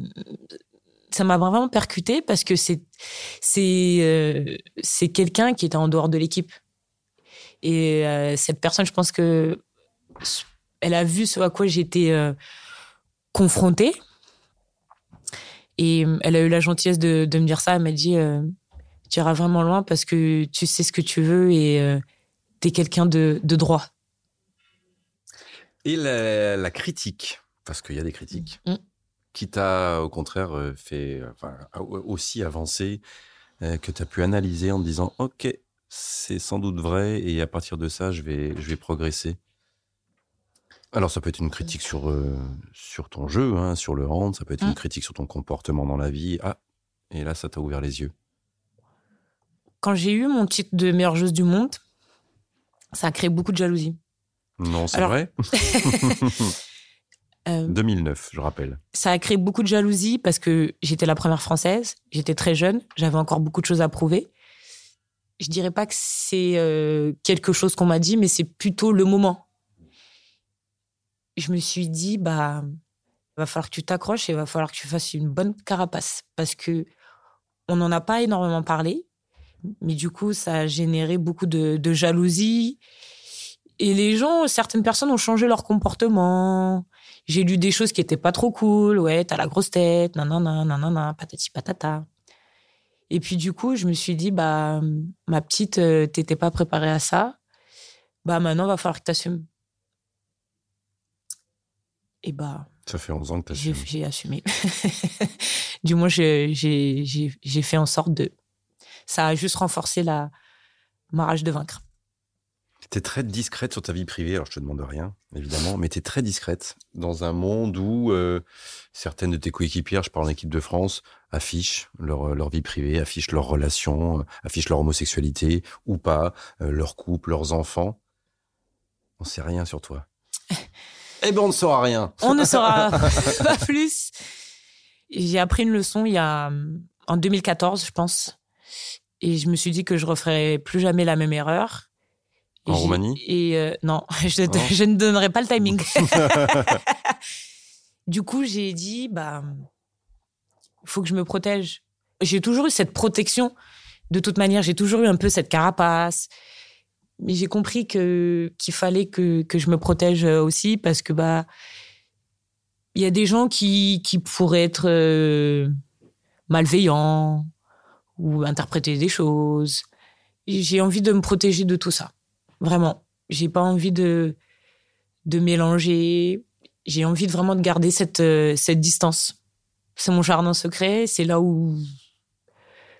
ça m'a vraiment percuté parce que c'est c'est euh, c'est quelqu'un qui était en dehors de l'équipe et euh, cette personne, je pense que elle a vu ce à quoi j'étais confrontée et elle a eu la gentillesse de, de me dire ça. Elle m'a dit tu iras vraiment loin parce que tu sais ce que tu veux et euh, tu es quelqu'un de, droit. Et la, critique, parce qu'il y a des critiques, mm. Qui t'a au contraire euh, fait aussi avancer, euh, que tu as pu analyser en te disant Ok, c'est sans doute vrai et à partir de ça, je vais, je vais progresser? Alors, ça peut être une critique sur, sur ton jeu, hein, sur le hand, ça peut être une mm. critique sur ton comportement dans la vie. Ah, et là, ça t'a ouvert les yeux quand j'ai eu mon titre de meilleure joueuse du monde, ça a créé beaucoup de jalousie. Non, c'est vrai? 2009, euh, je rappelle. Ça a créé beaucoup de jalousie parce que j'étais la première française, j'étais très jeune, j'avais encore beaucoup de choses à prouver. Je dirais pas que c'est euh, quelque chose qu'on m'a dit, mais c'est plutôt le moment. Je me suis dit, bah, il va falloir que tu t'accroches et il va falloir que tu fasses une bonne carapace parce que on n'en a pas énormément parlé. Mais du coup, ça a généré beaucoup de, jalousie. Et les gens, certaines personnes ont changé leur comportement. J'ai lu des choses qui étaient pas trop cool. Ouais, t'as la grosse tête, nanana, nanana, patati patata. Et puis du coup, je me suis dit, bah, ma petite, euh, t'étais pas préparée à ça. Bah maintenant, va falloir que t'assumes. Et bah. Ça fait 11 ans que t'assumes. J'ai assumé. du moins, j'ai fait en sorte de ça a juste renforcé la, ma rage de vaincre. Tu es très discrète sur ta vie privée, alors je te demande rien, évidemment, mais tu es très discrète dans un monde où euh, certaines de tes coéquipières, je parle en équipe de France, affichent leur, leur vie privée, affichent leurs relations, euh, affichent leur homosexualité ou pas, euh, leur couple, leurs enfants. On sait rien sur toi. eh ben, on ne saura rien. On ne saura pas plus. J'ai appris une leçon il y a en 2014, je pense. Et je me suis dit que je referais plus jamais la même erreur. En Roumanie Et euh, non, je, je, ne donnerai pas le timing. du coup, j'ai dit, bah, il faut que je me protège. J'ai toujours eu cette protection. De toute manière, j'ai toujours eu un peu cette carapace. Mais j'ai compris que qu'il fallait que, que je me protège aussi parce que bah il y a des gens qui, qui pourraient être euh, malveillants ou interpréter des choses. J'ai envie de me protéger de tout ça. Vraiment. J'ai pas envie de, de mélanger. J'ai envie de vraiment de garder cette, euh, cette distance. C'est mon jardin secret. C'est là où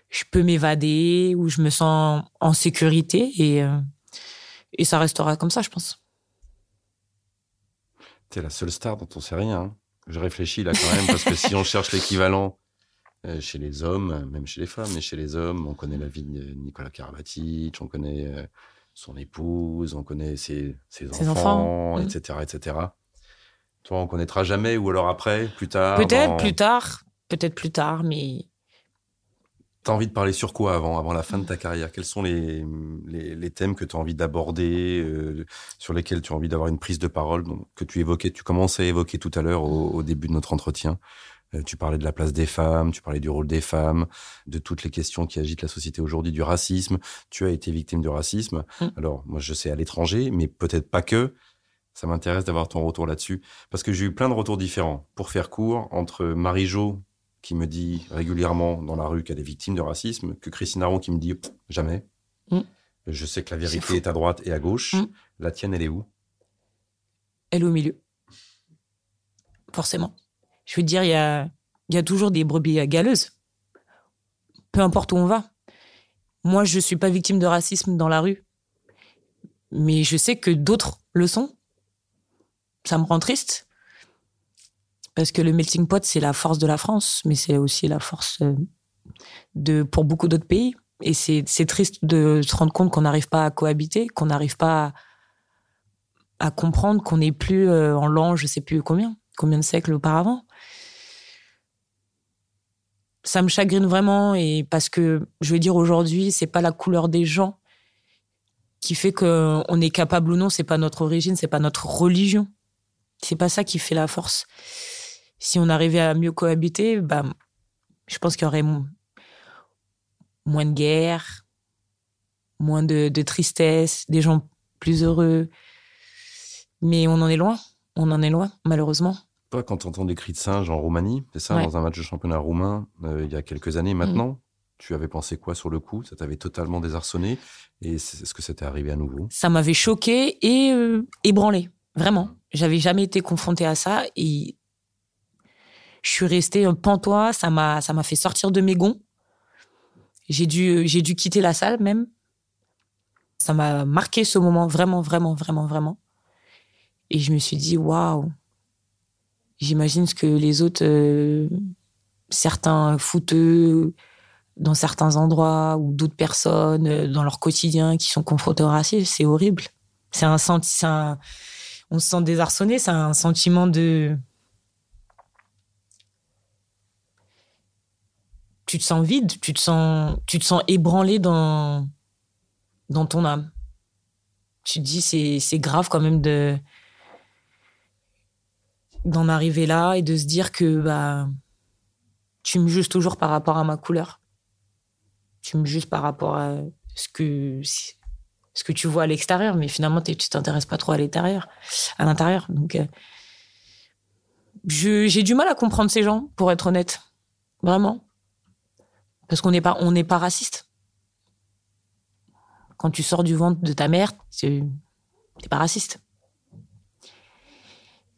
je peux m'évader, où je me sens en sécurité et, euh, et ça restera comme ça, je pense. T'es la seule star dont on sait rien. Hein. Je réfléchis là quand même parce que si on cherche l'équivalent euh, chez les hommes, même chez les femmes, mais chez les hommes, on connaît la vie de Nicolas Karabatic, on connaît son épouse, on connaît ses, enfants, etc., etc. Toi, on connaîtra jamais, ou alors après, plus tard. Peut-être plus tard, peut-être plus tard, mais. T'as envie de parler sur quoi avant, avant la fin de ta carrière? Quels sont les, les, thèmes que tu as envie d'aborder, euh, sur lesquels tu as envie d'avoir une prise de parole, donc, que tu évoquais, tu commençais à évoquer tout à l'heure au début de notre entretien? Tu parlais de la place des femmes, tu parlais du rôle des femmes, de toutes les questions qui agitent la société aujourd'hui, du racisme. Tu as été victime de racisme. Mm. Alors, moi, je sais à l'étranger, mais peut-être pas que. Ça m'intéresse d'avoir ton retour là-dessus. Parce que j'ai eu plein de retours différents. Pour faire court, entre Marie-Jo, qui me dit régulièrement dans la rue qu'elle est victime de racisme, que Christine Aron qui me dit jamais. Mm. Je sais que la vérité est, à droite et à gauche. Mm. La tienne, elle est où? Elle est au milieu. Forcément. Je veux dire, il y a, toujours des brebis galeuses. Peu importe où on va. Moi, je ne suis pas victime de racisme dans la rue. Mais je sais que d'autres le sont. Ça me rend triste. Parce que le melting pot, c'est la force de la France, mais c'est aussi la force euh, de, pour beaucoup d'autres pays. Et c'est triste de se rendre compte qu'on n'arrive pas à cohabiter, qu'on n'arrive pas à, comprendre qu'on n'est plus euh, en l'an, je sais plus combien, combien de siècles auparavant ça me chagrine vraiment et parce que je veux dire aujourd'hui, c'est pas la couleur des gens qui fait qu'on est capable ou non, c'est pas notre origine, c'est pas notre religion. C'est pas ça qui fait la force. Si on arrivait à mieux cohabiter, bah, je pense qu'il y aurait moins de guerre, moins de, tristesse, des gens plus heureux. Mais on en est loin. On en est loin, malheureusement. Toi, quand tu entends des cris de singe en Roumanie, c'est ça, dans un match de championnat roumain, euh, il y a quelques années maintenant, mm. tu avais pensé quoi sur le coup? Ça t'avait totalement désarçonné? Et est-ce que ça t'est arrivé à nouveau? Ça m'avait choqué et euh, ébranlé, vraiment. J'avais jamais été confrontée à ça et je suis restée un pantois. Ça m'a, ça m'a fait sortir de mes gonds. J'ai dû, j'ai dû quitter la salle même. Ça m'a marqué ce moment vraiment, vraiment, vraiment, vraiment. Et je me suis dit, waouh, j'imagine ce que les autres, euh, certains fouteux dans certains endroits ou d'autres personnes euh, dans leur quotidien qui sont confrontés au racisme, c'est horrible. C'est un sentiment, on se sent désarçonné, c'est un sentiment de, tu te sens vide, tu te sens, tu te sens ébranlé dans, dans ton âme. Tu te dis, c'est grave quand même de, d'en arriver là et de se dire que, bah, tu me juges toujours par rapport à ma couleur. Tu me juges par rapport à ce que, ce que tu vois à l'extérieur, mais finalement, tu t'intéresses pas trop à l'intérieur, à l'intérieur. Donc, euh, j'ai du mal à comprendre ces gens, pour être honnête. Vraiment. Parce qu'on n'est pas, on n'est pas raciste. Quand tu sors du ventre de ta mère, tu n'es pas raciste.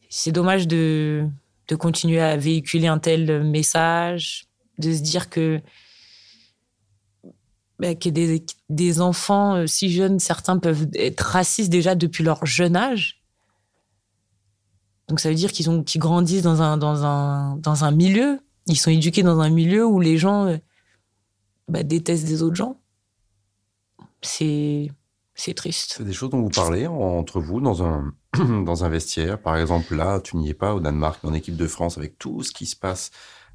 C'est dommage de, de continuer à véhiculer un tel message, de se dire que, bah, que des, des, enfants euh, si jeunes, certains peuvent être racistes déjà depuis leur jeune âge. Donc ça veut dire qu'ils qu'ils grandissent dans un dans un dans un milieu, ils sont éduqués dans un milieu où les gens euh, bah, détestent des autres gens. C'est triste. C'est des choses dont vous parlez entre vous dans un, dans un vestiaire. Par exemple, là, tu n'y es pas au Danemark, en équipe de France, avec tout ce qui se passe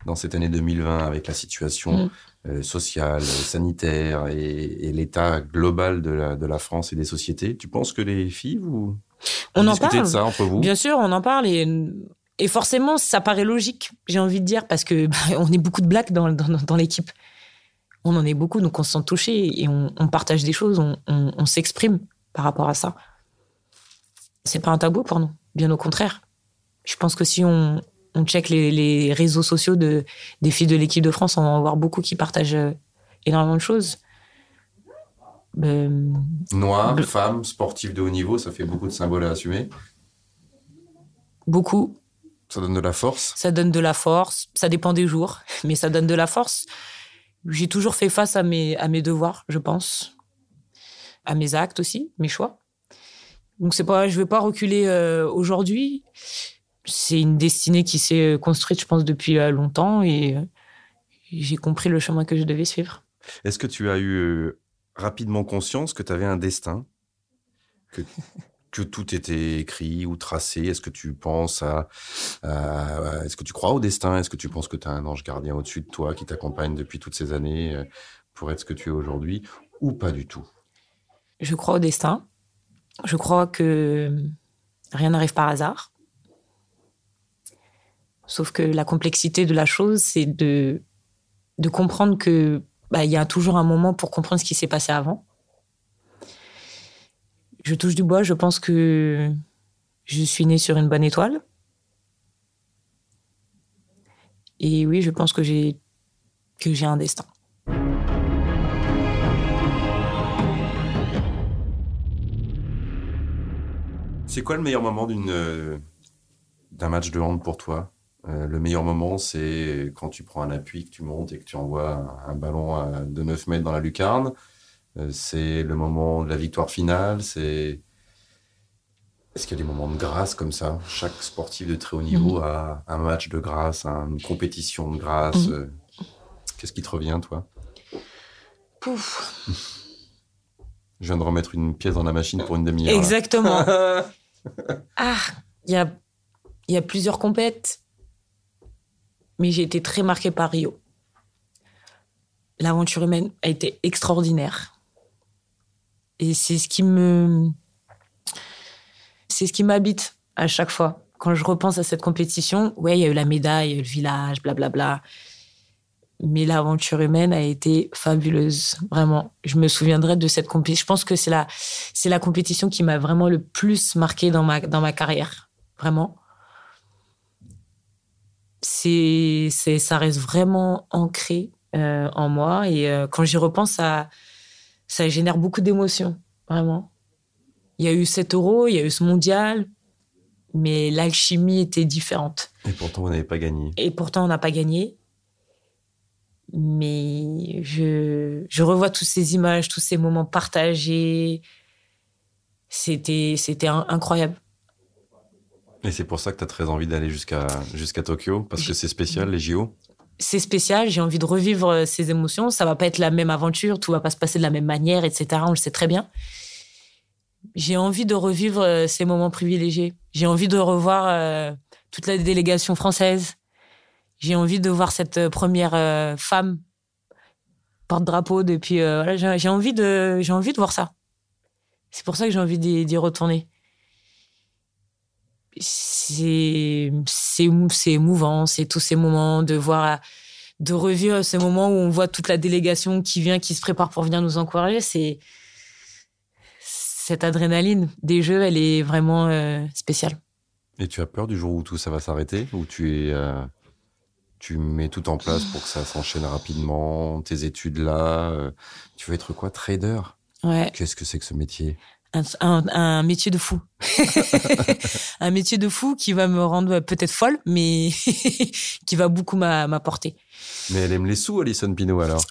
dans cette année 2020, avec la situation mm. euh, sociale, sanitaire et, l'état global de la, de la, France et des sociétés. Tu penses que les filles, vous, on en parle. de ça entre vous? Bien sûr, on en parle et, et forcément, ça paraît logique, j'ai envie de dire, parce que bah, on est beaucoup de blagues dans, dans, dans l'équipe on en est beaucoup, donc on se sent touché et on, partage des choses, on, s'exprime par rapport à ça. C'est pas un tabou pour nous, bien au contraire. Je pense que si on, check les, réseaux sociaux de, des filles de l'équipe de France, on va en voir beaucoup qui partagent euh, énormément de choses. Ben, Noire, femme, sportive de haut niveau, ça fait beaucoup de symboles à assumer. Beaucoup. Ça donne de la force. Ça donne de la force. Ça dépend des jours, mais ça donne de la force j'ai toujours fait face à mes, à mes devoirs, je pense, à mes actes aussi, mes choix. Donc c'est pas, je vais pas reculer euh, aujourd'hui. C'est une destinée qui s'est construite, je pense, depuis euh, longtemps et euh, j'ai compris le chemin que je devais suivre. Est-ce que tu as eu rapidement conscience que tu avais un destin? Que que tout était écrit ou tracé? Est-ce que tu penses à, est-ce que tu crois au destin? Est-ce que tu penses que tu as un ange gardien au-dessus de toi qui t'accompagne depuis toutes ces années euh, pour être ce que tu es aujourd'hui? Ou pas du tout? Je crois au destin. Je crois que rien n'arrive par hasard. Sauf que la complexité de la chose, c'est de, comprendre que bah, il y a toujours un moment pour comprendre ce qui s'est passé avant je touche du bois, je pense que je suis née sur une bonne étoile. Et oui, je pense que j'ai un destin. C'est quoi le meilleur moment d'une euh, d'un match de hand pour toi? Euh, Le meilleur moment, c'est quand tu prends un appui, que tu montes et que tu envoies un, ballon de 9 mètres dans la lucarne. Euh, c'est le moment de la victoire finale. C'est est-ce qu'il y a des moments de grâce comme ça? Chaque sportif de très haut niveau mhm. a un match de grâce, une compétition de grâce. Mhm. Qu'est-ce qui te revient, toi? Pouf. Je viens de remettre une pièce dans la machine pour une demi-heure. Exactement. ah, il y a, y a plusieurs compètes, mais j'ai été très marquée par Rio. L'aventure humaine a été extraordinaire Et c'est ce qui me. C'est ce qui m'habite à chaque fois. Quand je repense à cette compétition, ouais, il y a eu la médaille, le village, blablabla. Mais l'aventure humaine a été fabuleuse, vraiment. Je me souviendrai de cette compétition. Je pense que c'est la, c'est la compétition qui m'a vraiment le plus marqué dans ma, dans ma carrière. Vraiment. C'est, c'est, ça reste vraiment ancré euh, en moi. Et euh, quand j'y repense, ça, ça génère beaucoup d'émotions, vraiment. Il y a eu 7 euros, il y a eu ce mondial, mais l'alchimie était différente. Et pourtant, vous n'avez pas gagné. Et pourtant, on n'a pas gagné. Mais je, je revois toutes ces images, tous ces moments partagés. C'était, c'était incroyable. Et c'est pour ça que tu as très envie d'aller jusqu'à jusqu'à Tokyo, parce que c'est spécial, les JO c'est spécial, j'ai envie de revivre euh, ces émotions. Ça va pas être la même aventure, tout va pas se passer de la même manière, etc. On le sait très bien. J'ai envie de revivre euh, ces moments privilégiés. J'ai envie de revoir euh, toute la délégation française. J'ai envie de voir cette première femme porte-drapeau depuis. j'ai envie de, j'ai envie de voir ça. C'est pour ça que j'ai envie d'y retourner c'est c'est émouvant, c'est tous ces moments de voir de revivre ces moments où on voit toute la délégation qui vient, qui se prépare pour venir nous encourager. C'est cette adrénaline des jeux, elle est vraiment euh, spéciale. Et tu as peur du jour où tout ça va s'arrêter, où tu es euh, tu mets tout en place pour que ça s'enchaîne rapidement, tes études là, euh, tu veux être quoi, trader? Ouais. Qu'est-ce que c'est que ce métier? Un, métier de fou. un métier de fou qui va me rendre peut-être folle, mais qui va beaucoup m'apporter. Mais elle aime les sous, Alison Pino, alors?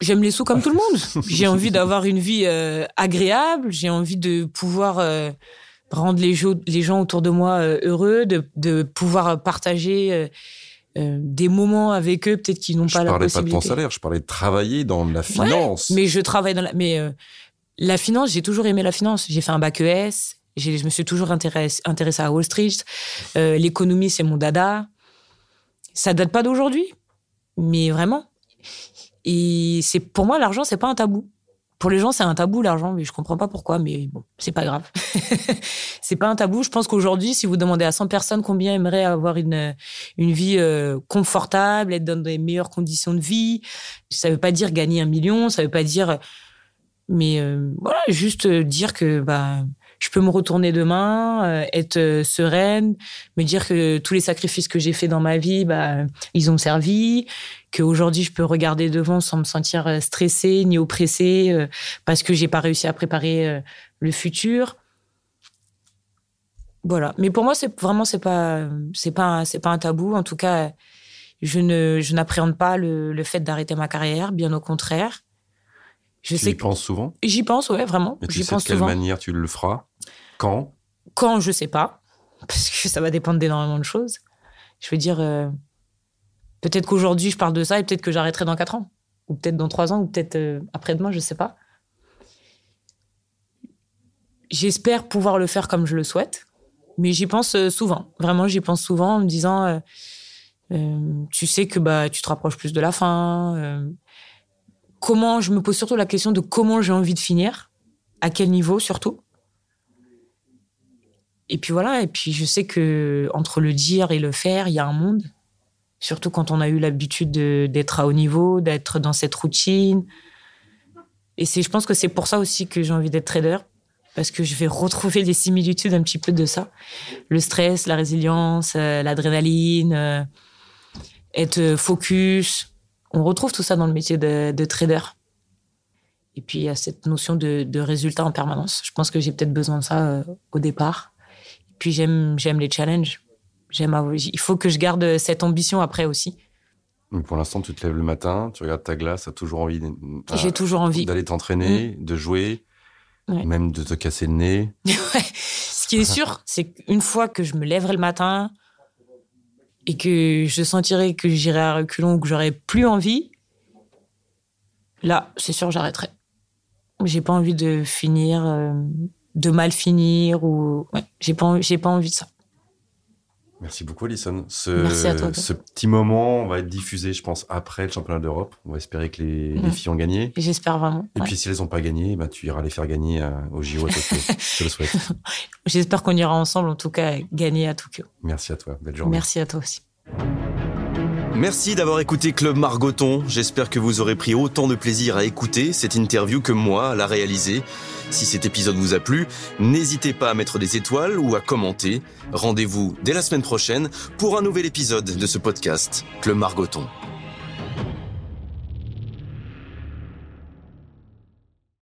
J'aime les sous comme tout le monde. J'ai envie d'avoir une vie euh, agréable. J'ai envie de pouvoir euh, rendre les, les, gens autour de moi euh, heureux, de, de, pouvoir partager des moments avec eux, peut-être qu'ils n'ont pas la possibilité. Je parlais pas de ton salaire, je parlais de travailler dans la finance. mais je travaille dans la... Mais la finance, j'ai toujours aimé la finance. J'ai fait un bac ES. Je me suis toujours intéressée intéressé à Wall Street. Euh, l'économie, c'est mon dada. Ça date pas d'aujourd'hui, mais vraiment. Et c'est pour moi l'argent, c'est pas un tabou. Pour les gens, c'est un tabou l'argent, mais je comprends pas pourquoi. Mais bon, c'est pas grave. c'est pas un tabou. Je pense qu'aujourd'hui, si vous demandez à 100 personnes combien aimeraient avoir une une vie euh, confortable, être dans des meilleures conditions de vie, ça veut pas dire gagner un million, ça veut pas dire mais euh, voilà, juste euh, dire que bah je peux me retourner demain, euh, être sereine, me dire que tous les sacrifices que j'ai faits dans ma vie, bah ils ont servi, qu'aujourd'hui je peux regarder devant sans me sentir stressée ni oppressée parce que j'ai pas réussi à préparer le futur. Voilà. Mais pour moi, c'est vraiment c'est pas c'est pas c'est pas un tabou. En tout cas, je ne je n'appréhende pas le, le fait d'arrêter ma carrière. Bien au contraire. Je tu y penses souvent? J'y pense, ouais, vraiment. J'y pense de quelle manière tu le feras? Quand? Quand, je sais pas. Parce que ça va dépendre d'énormément de choses. Je veux dire, euh, peut-être qu'aujourd'hui, je parle de ça et peut-être que j'arrêterai dans 4 ans. Ou peut-être dans 3 ans, ou peut-être euh, après-demain, je sais pas. J'espère pouvoir le faire comme je le souhaite. Mais j'y pense euh, souvent. Vraiment, j'y pense souvent en me disant, tu sais que bah, tu te rapproches plus de la fin comment je me pose surtout la question de comment j'ai envie de finir, à quel niveau surtout. Et puis voilà, et puis je sais que entre le dire et le faire, il y a un monde. Surtout quand on a eu l'habitude d'être à haut niveau, d'être dans cette routine. Et je pense que c'est pour ça aussi que j'ai envie d'être trader, parce que je vais retrouver des similitudes un petit peu de ça. Le stress, la résilience, euh, l'adrénaline, euh, être focus, on retrouve tout ça dans le métier de, trader. Et puis, il y a cette notion de, résultat en permanence. Je pense que j'ai peut-être besoin de ça euh, au départ. Et puis, j'aime, j'aime les challenges. J'aime, il faut que je garde cette ambition après aussi. Pour l'instant, tu te lèves le matin, tu regardes ta glace, tu as toujours envie. J'ai toujours envie. D'aller t'entraîner, mm. de jouer, même de te casser le nez. Ce qui est sûr, c'est qu'une fois que je me lèverai le matin, et que je sentirais que j'irais à reculons que j'aurais plus envie, là, c'est sûr, j'arrêterai. J'ai pas envie de finir, euh, de mal finir ou ouais, j'ai pas, j'ai pas envie de ça. Merci beaucoup, Alison. Ce, Merci à toi. Ce petit moment va être diffusé, je pense, après le championnat d'Europe. On va espérer que les, mm. filles ont gagné. J'espère vraiment. Et puis, si elles n'ont pas gagné, bah, tu iras les faire gagner euh, au JO à Tokyo. je te le souhaite. J'espère qu'on ira ensemble, en tout cas, gagner à Tokyo. Merci à toi. Belle journée. Merci à toi aussi. Merci d'avoir écouté Club Margoton. J'espère que vous aurez pris autant de plaisir à écouter cette interview que moi à la réaliser. Si cet épisode vous a plu, n'hésitez pas à mettre des étoiles ou à commenter. Rendez-vous dès la semaine prochaine pour un nouvel épisode de ce podcast, Club Margoton.